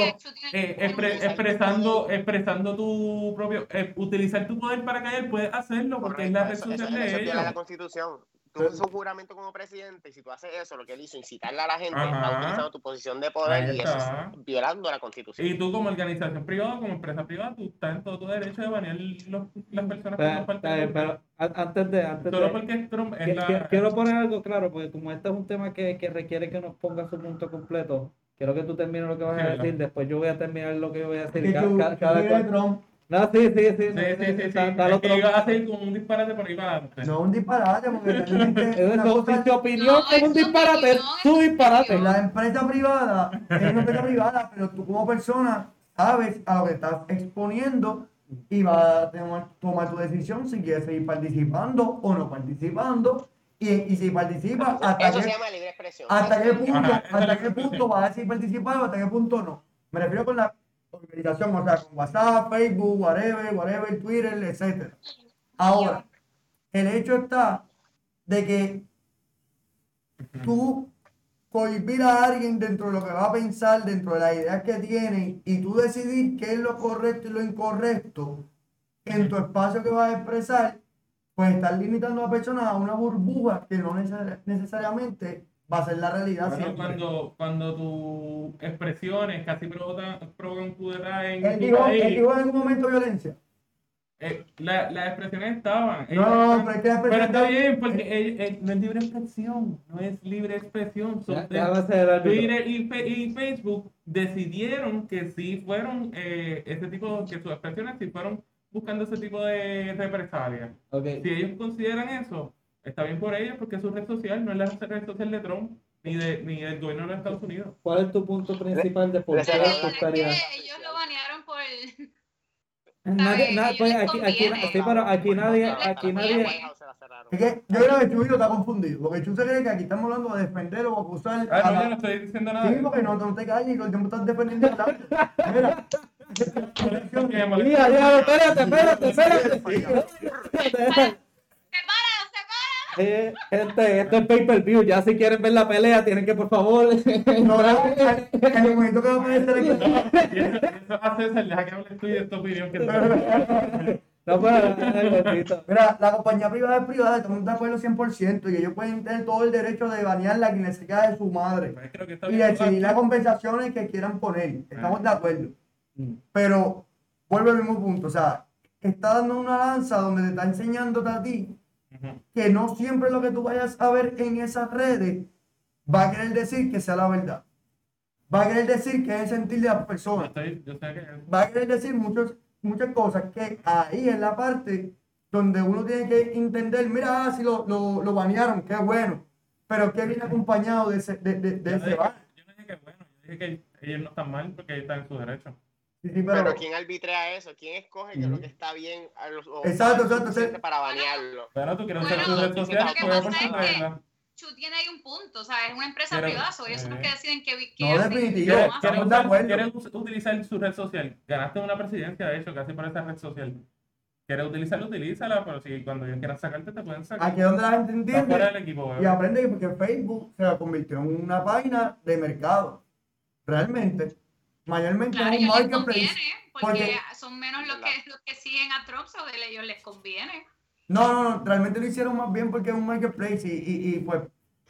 eh, expre- expresando, expresando tu propio, eh, utilizar tu poder para callar, puedes hacerlo porque es la red social eso- eso de viola la ellos. constitución. Tú haces un juramento como presidente y si tú haces eso, lo que él hizo, incitarle a la gente, Ajá. está utilizando tu posición de poder y eso está. es violando la constitución. Y tú como organización privada, como empresa privada, tú estás en todo tu derecho de banear los- las personas que Pero, no faltan. pero- pero antes de, antes Solo de, porque Trump es que- la... que- quiero poner algo claro, porque como este es un tema que, que requiere que nos ponga su punto completo, quiero que tú termines lo que vas Sí, a decir, después yo voy a terminar lo que yo voy a decir. que ca- tú, ca- tú cada eres cual- Trump. No, sí, sí, sí. Sí, sí, sí, sí. da- dale Es que otro- iba a hacer como un disparate por ahí para adelante. No es un disparate, porque realmente Eso, una si tu opinión No, es un es disparate, es es su disparate. en la empresa privada es una empresa privada, pero tú como persona sabes a lo que estás exponiendo y vas a tomar, tomar tu decisión si quieres seguir participando o no participando. Y, y si participas, hasta Eso qué, se llama libre expresión. hasta qué punto, Ajá, es hasta qué punto vas a seguir participando, hasta qué punto no. Me refiero con la organización, o sea, con WhatsApp, Facebook, whatever, Twitter, etcétera. Ahora, el hecho está de que tú cohibir a alguien dentro de lo que va a pensar, dentro de las ideas que tiene, y tú decidir qué es lo correcto y lo incorrecto en tu espacio que vas a expresar, pues estás limitando a la persona a una burbuja que no neces- necesariamente va a ser la realidad Bueno, siempre. cuando, cuando tus expresiones casi provocan, provocan kudeta en ¿Él tu dijo, él dijo en algún momento violencia? eh, la- las expresiones estaban. No, pero es pero está bien, porque eh, eh, no es libre expresión, no es libre expresión. son Ya- hacer el árbitro. Twitter y, Facebook decidieron que sí fueron eh, ese tipo, que sus expresiones sí fueron buscando ese tipo de represalias. Ok, Si ellos consideran eso, está bien por ellos porque es su red social, no es la red social de Trump ni, de, ni del gobierno de los Estados Unidos. ¿cuál es tu punto principal de por qué ellos lo banearon por el... Nadie, na- pues aquí, aquí, sí, pero aquí nadie, aquí nadie. Es que yo creo que Chuyo está confundido, porque Chuyo se cree que aquí estamos hablando de defender o acusar Ah, a no, yo no estoy diciendo nada. Sí, porque no, no te calles estás defendiendo el lado. Mira. Mira, espérate, espérate, espérate. Eh, gente, esto es pay per view. Ya si quieren ver la pelea, tienen que por favor. No, en el momento que va a poner Y eso, a César, deja que hables tú y de tu opinión que No. Mira, la compañía privada es privada, estamos de acuerdo 100% y ellos pueden tener todo el derecho de banearla a quien de su madre Pues y decidir las compensaciones que quieran poner. Estamos de acuerdo. Mm. Pero vuelve al mismo punto, o sea, está dando una lanza donde te está enseñando a ti. Que no siempre lo que tú vayas a ver en esas redes va a querer decir que sea la verdad. Va a querer decir que es el sentir de sé que Va a querer decir muchos, muchas cosas que ahí es la parte donde uno tiene que entender, mira, ah, si lo, lo, lo banearon, qué bueno. Pero que viene acompañado de ese, de, de, de yo no ese dije, yo no dije que bueno, yo dije que ellos no están mal porque están en su derecho. Sí, sí, Pero pero, ¿quién arbitrea eso? ¿Quién escoge que es lo que está bien a los, o Exacto, exacto, sí. para banearlo? Pero tú quieres Bueno, usar tu red lo que social, pasa juega es por que- tus. Chu tiene ahí un punto, o sea, es una empresa Pero- privada, ellos son los que eh. deciden qué, qué No, definitivo. ¿Cómo ¿Quieres, hacen? quieres Estamos de usar- acuerdo. utilizar su red social? Ganaste una presidencia, de hecho, casi por esa red social. ¿Quieres utilizarla? Utilízala, pero si cuando ellos quieran sacarte, te pueden sacar. aquí es donde la gente Está fuera entiende del equipo, y aprende que porque Facebook se convirtió en una página de mercado. Realmente. Mayormente Claro, es un marketplace. conviene, porque Porque- son menos los que, los que siguen a Trump, o a ellos les conviene. No, no, no, realmente lo hicieron más bien porque es un marketplace y, y, y, pues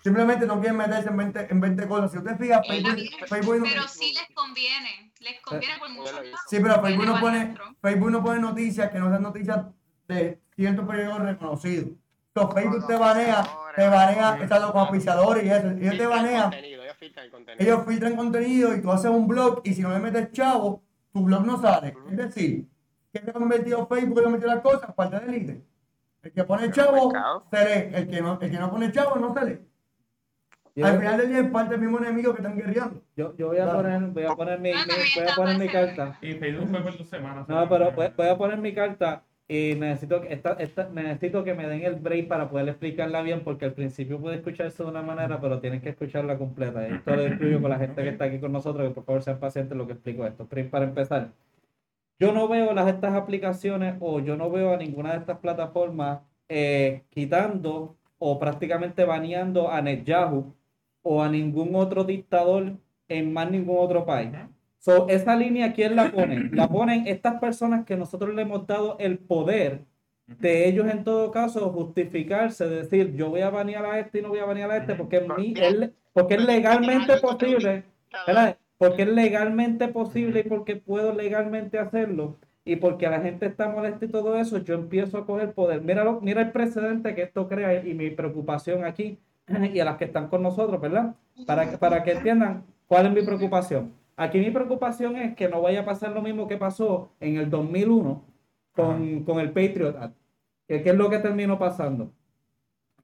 simplemente no quieren meterse en 20, en 20 cosas. Si usted fija, Facebook, Facebook no- Pero sí les conviene, les conviene por muchos sí, pero Que Facebook no, pone. Facebook no pone noticias que no sean noticias de ciertos periódicos reconocidos. Entonces Facebook te banea, te banea, exacto, con auspiciadores y eso. Ellos te banean, filtran el contenido. ellos filtran contenido y tú haces un blog y si no le metes chavo, tu blog no sale. Es decir, que se ha convertido Facebook y le metió las cosas, parte de élite. El que pone chavo, se lee. El que no, el que no pone chavo, no se lee. Yo, Al final del día es parte del mismo enemigo que están guerreando. yo, yo voy a Claro. poner, voy a poner mi, voy a poner mi carta. Y Facebook fue por dos semanas. No, pero voy, voy a poner mi carta y necesito esta, esta- necesito que me den el break para poder explicarla bien, porque al principio puede escucharse de una manera, pero tienen que escucharla completa. Esto lo incluyo con la gente que está aquí con nosotros, que por favor sean pacientes en lo que explico esto. Para empezar, yo no veo las estas aplicaciones o yo no veo a ninguna de estas plataformas eh, quitando o prácticamente baneando a Netanyahu o a ningún otro dictador en más ningún otro país. So, esa línea, ¿quién la pone? La ponen estas personas que nosotros le hemos dado el poder de ellos, en todo caso, justificarse, decir, yo voy a banear a este y no voy a banear a este, porque, es mi- es, porque es legalmente posible, ¿verdad? Porque es legalmente posible y porque puedo legalmente hacerlo y porque la gente está molesta y todo eso, yo empiezo a coger poder. Míralo, mira el precedente que esto crea y mi preocupación aquí y a las que están con nosotros, ¿verdad? Para, que- para que entiendan cuál es mi preocupación. Aquí mi preocupación es que no vaya a pasar lo mismo que pasó en el 2001 con, con el Patriot Act. ¿Qué, qué es lo que terminó pasando?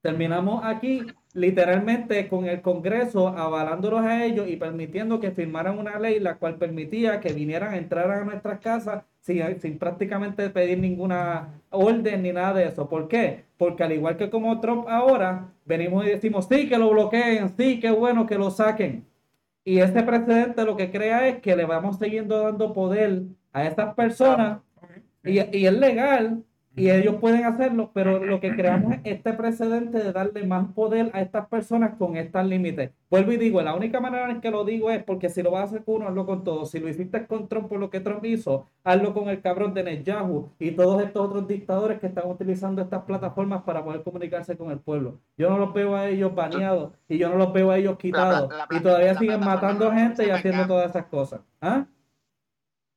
Terminamos aquí literalmente con el Congreso avalándolos a ellos y permitiendo que firmaran una ley la cual permitía que vinieran a entrar a nuestras casas sin, sin prácticamente pedir ninguna orden ni nada de eso. ¿Por qué? Porque al igual que como Trump ahora, venimos y decimos, sí, que lo bloqueen, sí, qué bueno que lo saquen. Y ese precedente lo que crea es que le vamos siguiendo dando poder a estas personas y, y es legal y ellos pueden hacerlo, pero lo que creamos es este precedente de darle más poder a estas personas con estos límites. Vuelvo y digo, la única manera en que lo digo es porque si lo vas a hacer con uno, hazlo con todos. Si lo hiciste con Trump por lo que Trump hizo, hazlo con el cabrón de Netanyahu y todos estos otros dictadores que están utilizando estas plataformas para poder comunicarse con el pueblo. Yo no los veo a ellos baneados y yo no los veo a ellos quitados la y todavía siguen matando gente y haciendo todas esas cosas. ¿Ah?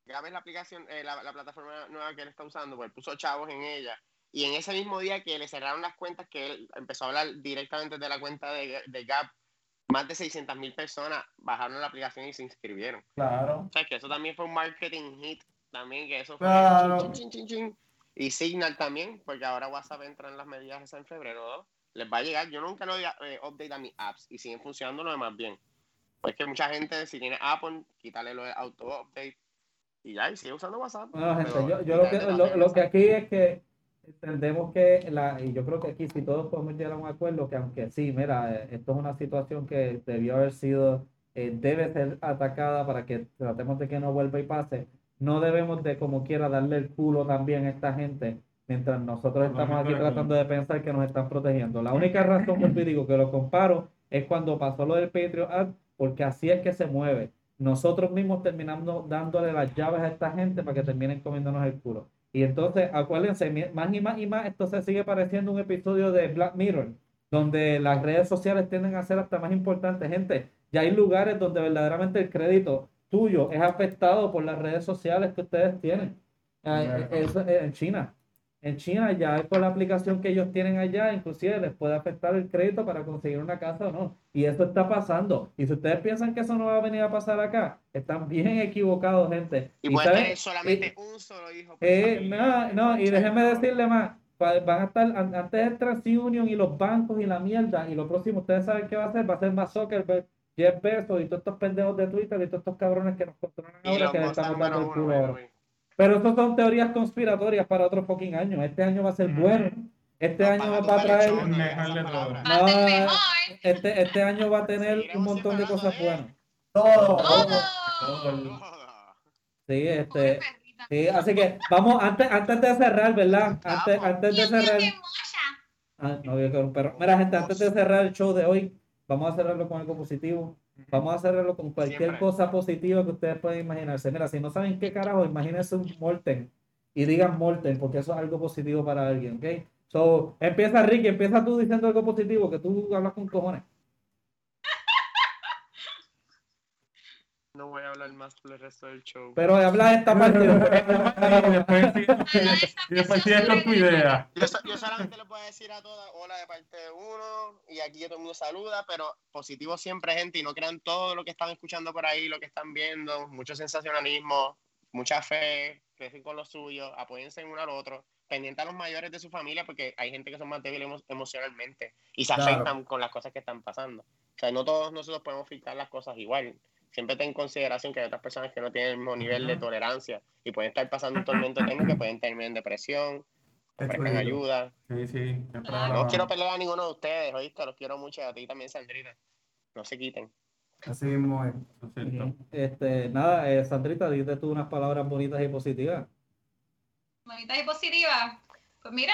Gab es la aplicación, eh, la, la plataforma nueva que él está usando, pues puso chavos en ella. Y en ese mismo día que le cerraron las cuentas, que él empezó a hablar directamente de la cuenta de, de Gap, más de 600 mil personas bajaron la aplicación y se inscribieron. Claro. O sea, que eso también fue un marketing hit, también, que eso fue Claro. chin, chin, chin, chin. Y Signal también, porque ahora WhatsApp entra en las medidas esas en febrero, ¿no? Les va a llegar, yo nunca lo eh, update a mis apps y siguen funcionando lo demás bien. Pues que mucha gente, si tiene Apple, quítale lo de auto-update y ya, y sigue usando WhatsApp. Bueno, gente, pero yo, yo lo, que, lo, lo que aquí es que entendemos que, la, y yo creo que aquí si todos podemos llegar a un acuerdo, que aunque sí, mira, eh, esto es una situación que debió haber sido, eh, debe ser atacada para que tratemos de que no vuelva y pase, no debemos de como quiera darle el culo también a esta gente mientras nosotros estamos aquí tratando de pensar que nos están protegiendo. La única razón que digo que lo comparo es cuando pasó lo del Patriot Act, porque así es que se mueve. Nosotros mismos terminamos dándole las llaves a esta gente para que terminen comiéndonos el culo. Y entonces, acuérdense, más y más y más, esto se sigue pareciendo un episodio de Black Mirror, donde las redes sociales tienden a ser hasta más importantes. Gente, ya hay lugares donde verdaderamente el crédito tuyo es afectado por las redes sociales que ustedes tienen. Ah, eh, en China. En China ya con la aplicación que ellos tienen allá, inclusive les puede afectar el crédito para conseguir una casa o no. Y eso está pasando. Y si ustedes piensan que eso no va a venir a pasar acá, están bien equivocados, gente. Y Y puede tener solamente un solo hijo. eh, no, no, y déjeme decirle más, va- van a estar, an- antes del TransUnion y los bancos y la mierda, y lo próximo, ustedes saben qué va a ser, va a ser más Zuckerberg, Jeff Bezos y todos estos pendejos de Twitter y todos estos cabrones que nos controlan ahora que le estamos dando el culo. Pero eso son teorías conspiratorias para otro fucking año. Este año va a ser bueno. Este año va a traer, show, no digas Mejor de esas todo. palabras. Va a ser No, mejor. este, este año va a tener un montón de cosas buenas. Todo. Todo. Todo. Sí, este, sí, así que vamos, antes, antes de cerrar, ¿verdad? Antes, antes de cerrar. Ah, no un perro. Mira, gente, antes de cerrar el show de hoy, vamos a cerrarlo con algo positivo. Vamos a cerrarlo con cualquier Siempre. cosa positiva que ustedes puedan imaginarse. Mira, si no saben qué carajo, imagínense un Morten y digan Morten, porque eso es algo positivo para alguien, ¿ok? So, empieza Ricky, empieza tú diciendo algo positivo, que tú hablas con cojones. No voy a hablar más por el resto del show. Pero habla esta parte. Y después sí- Habla de esa y después sigues con tu idea. Yo, yo solamente le puedo decir a todas, hola de parte de uno, y aquí todo el mundo saluda, pero positivo siempre, gente, y no crean todo lo que están escuchando por ahí, lo que están viendo, mucho sensacionalismo, mucha fe, crecen con lo suyo, apóyense en uno al otro, pendiente a los mayores de su familia, porque hay gente que son más débiles emo- emocionalmente y se Claro. afectan con las cosas que están pasando. O sea, no todos nosotros podemos filtrar las cosas igual. Siempre ten en consideración que hay otras personas que no tienen el mismo nivel de tolerancia y pueden estar pasando un tormento técnico, que pueden terminar en depresión, ofrezcan ayuda. Sí, sí. No quiero pelear a ninguno de ustedes, oíste, los quiero mucho a ti también, Sandrita. No se quiten. Así mismo es. Este, nada, eh, Sandrita, tú unas palabras bonitas y positivas. Bonitas y positivas. Pues mira,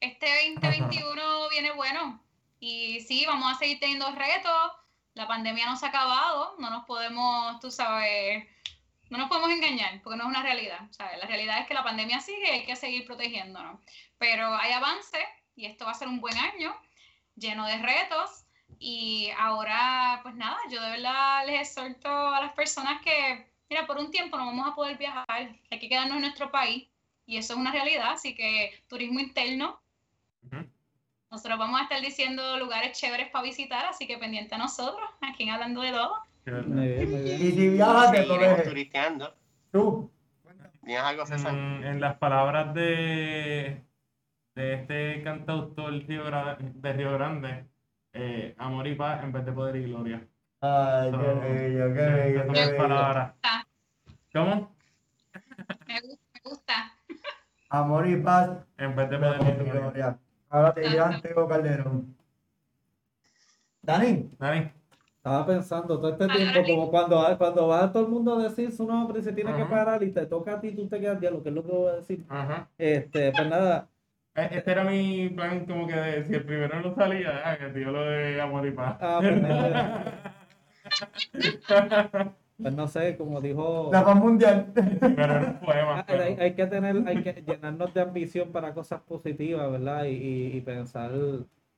este 2021 viene bueno. Y sí, vamos a seguir teniendo retos. La pandemia no se ha acabado. No nos podemos, tú sabes, no nos podemos engañar porque no es una realidad. ¿sabes? La realidad es que la pandemia sigue y hay que seguir protegiéndonos. Pero hay avance y esto va a ser un buen año lleno de retos. Y ahora, pues nada, yo de verdad les exhorto a las personas que, mira, por un tiempo no vamos a poder viajar. Hay que quedarnos en nuestro país y eso es una realidad, así que turismo interno. Ujú. Nosotros vamos a estar diciendo lugares chéveres para visitar, así que pendiente a nosotros, aquí en Hablando de Todo. Qué verdad. Muy bien, muy bien. Y si viajas, te turisteando. Tú. ¿Tienes algo, César? En, en las palabras de, de este cantautor de Río Grande, eh, amor y paz en vez de poder y gloria. Ay, qué So, bello, qué esas bello, son qué bello. palabras. ¿Cómo? Me gusta. Me gusta. Amor y paz. En vez de poder y gloria. Ahora te dirán Teo Calderón. Dani, Dani, Estaba pensando todo este tiempo, como cuando, cuando va todo el mundo a decir su nombre y se tiene que parar y te toca a ti, tú te quedas ya lo que es lo que voy a decir. Ajá. Este, pues nada, E- Este era mi plan, como que de, si el primero no salía, ah, que tío lo de amor y paz. ah, pues, pues no sé, como dijo, la paz mundial. pero un poema. pero- hay, hay que tener, hay que llenarnos de ambición para cosas positivas, ¿verdad? Y, y- y pensar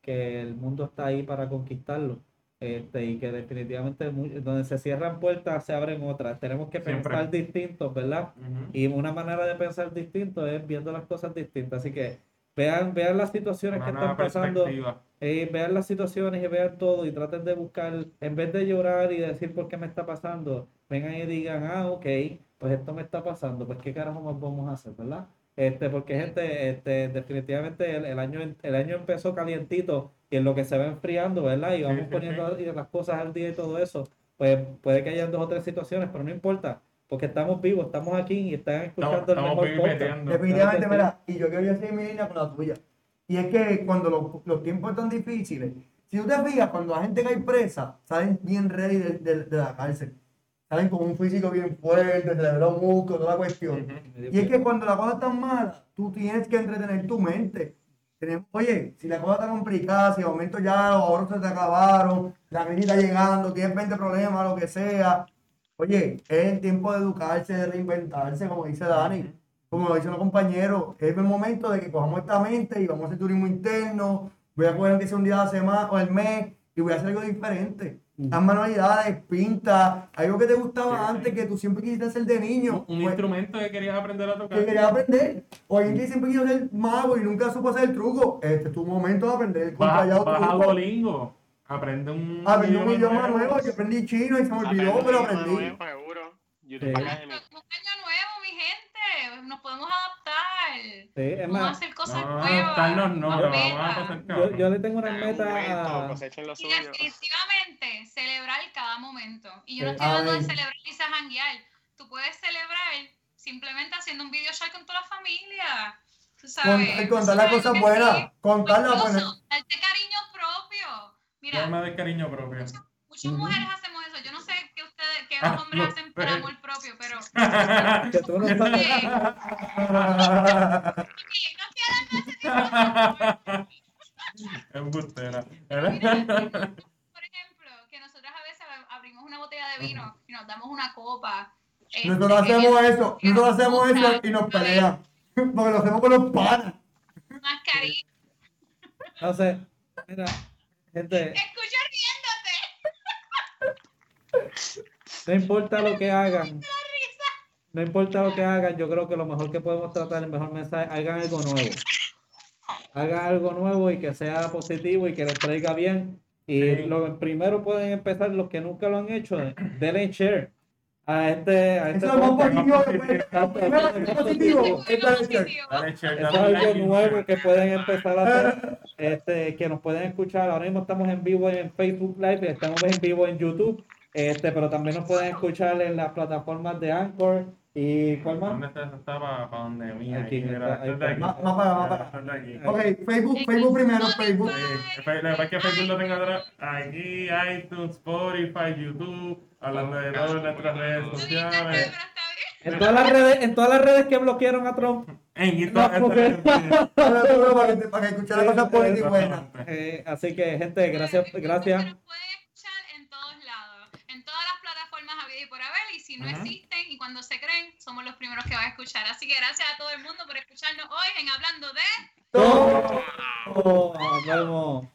que el mundo está ahí para conquistarlo. Este, y que definitivamente donde se cierran puertas se abren otras. Tenemos que Siempre. pensar distintos, ¿verdad? Y una manera de pensar distinto es viendo las cosas distintas. Así que vean, vean las situaciones que están pasando, eh, vean las situaciones y vean todo y traten de buscar, en vez de llorar y decir por qué me está pasando, vengan y digan, ah, ok, pues esto me está pasando, pues qué carajo más vamos a hacer, ¿verdad? Este, porque gente, este, definitivamente el, el año, el año empezó calientito y en lo que se va enfriando, ¿verdad? Y vamos poniendo las cosas al día y todo eso, pues puede que hayan dos o tres situaciones, pero no importa, porque estamos vivos, estamos aquí y están escuchando Estamos, el mejor podcast. Definitivamente, mira, y yo quiero decir mi línea con la tuya. Y es que cuando los, los tiempos están difíciles, si tú te fijas, cuando la gente cae presa, salen bien ready de, de- de la cárcel. salen con un físico bien fuerte, celebró músculo, toda la cuestión. Y es que cuando la cosa está mala, tú tienes que entretener tu mente. Tenemos- oye, si la cosa está complicada, si de momento ya los ahorros se te acabaron, la crisis está llegando, tienes 20 problemas, lo que sea. Oye, es el tiempo de educarse, de reinventarse, como dice Dani. Como lo dicen los compañeros, es el momento de que cojamos esta mente y vamos a hacer turismo interno. Voy a coger aunque sea un día a la semana o el mes y voy a hacer algo diferente. Haz manualidades, pinta, algo que te gustaba Sí, antes, que tú siempre quisiste hacer de niño. Un Pues, instrumento que querías aprender a tocar. que quería aprender. O alguien que siempre quiso ser mago y nunca supo hacer el truco. Este es tu momento de aprender el Vas, contrallado vas a truco. Duolingo. Aprende un Aprendí un idioma nuevo, yo aprendí chino y se me olvidó, pero aprendí. Nuevo, seguro. YouTube Sí. Academy. Un año nuevo, mi gente. Nos podemos adaptar. Sí, es Vamos a más, hacer cosas No, nuevas. adaptarnos no, más pero vamos a yo, yo le tengo una En un meta momento, Y definitivamente celebrar cada momento. Y yo no Sí. estoy hablando de celebrar y janguear. Tú puedes celebrar simplemente haciendo un video chat con toda la familia. Tú sabes. Contar, contar las cosas buenas, contar las buenas. darte cariño propio. Mira, Llama de cariño propio. muchas mujeres hacemos eso. Yo no sé qué ustedes, qué Ah, los hombres no, hacen por amor propio, pero que tú no sabes. eh, no. Embustera. Por ejemplo, que nosotros a veces abrimos una botella de vino y nos damos una copa. este, Nosotros hacemos eso, que nosotros nos hacemos eso y nos pelean. Porque lo hacemos con los panas. Mascarilla. Entonces, mira, gente, Escucha riéndote. no importa lo que hagan, no importa lo que hagan, yo creo que lo mejor que podemos tratar, el mejor mensaje, hagan algo nuevo. Hagan algo nuevo y que sea positivo y que les traiga bien. Y Sí. lo primero pueden empezar, los que nunca lo han hecho, denle share a este, a este Eso es positivo es algo nuevo share. que pueden empezar a hacer, este, que nos pueden escuchar. Ahora mismo estamos en vivo en Facebook Live, estamos en vivo en YouTube, este, pero también nos pueden escuchar en las plataformas de Anchor y ¿cuál más? ¿Dónde está eso? Está para donde mía. Aquí, está, aquí. Para- para-. Ok, Facebook, Facebook primero, Facebook. Lo que pasa es que Facebook lo tengo atrás. Aquí, iTunes, Spotify, YouTube, hablando de todas nuestras redes sociales. En todas las redes, en todas las redes que bloquearon a Trump. En porque- Para que- que escuchara cosas buenas y buenas. Eh, así que, gente, gracias, gracias. Nos pueden escuchar en todos lados, en todas las plataformas habidas y por haber, y si no existen y cuando se creen, somos los primeros que van a escuchar. Así que gracias a todo el mundo por escucharnos hoy en Hablando de... Todo. Nos vemos.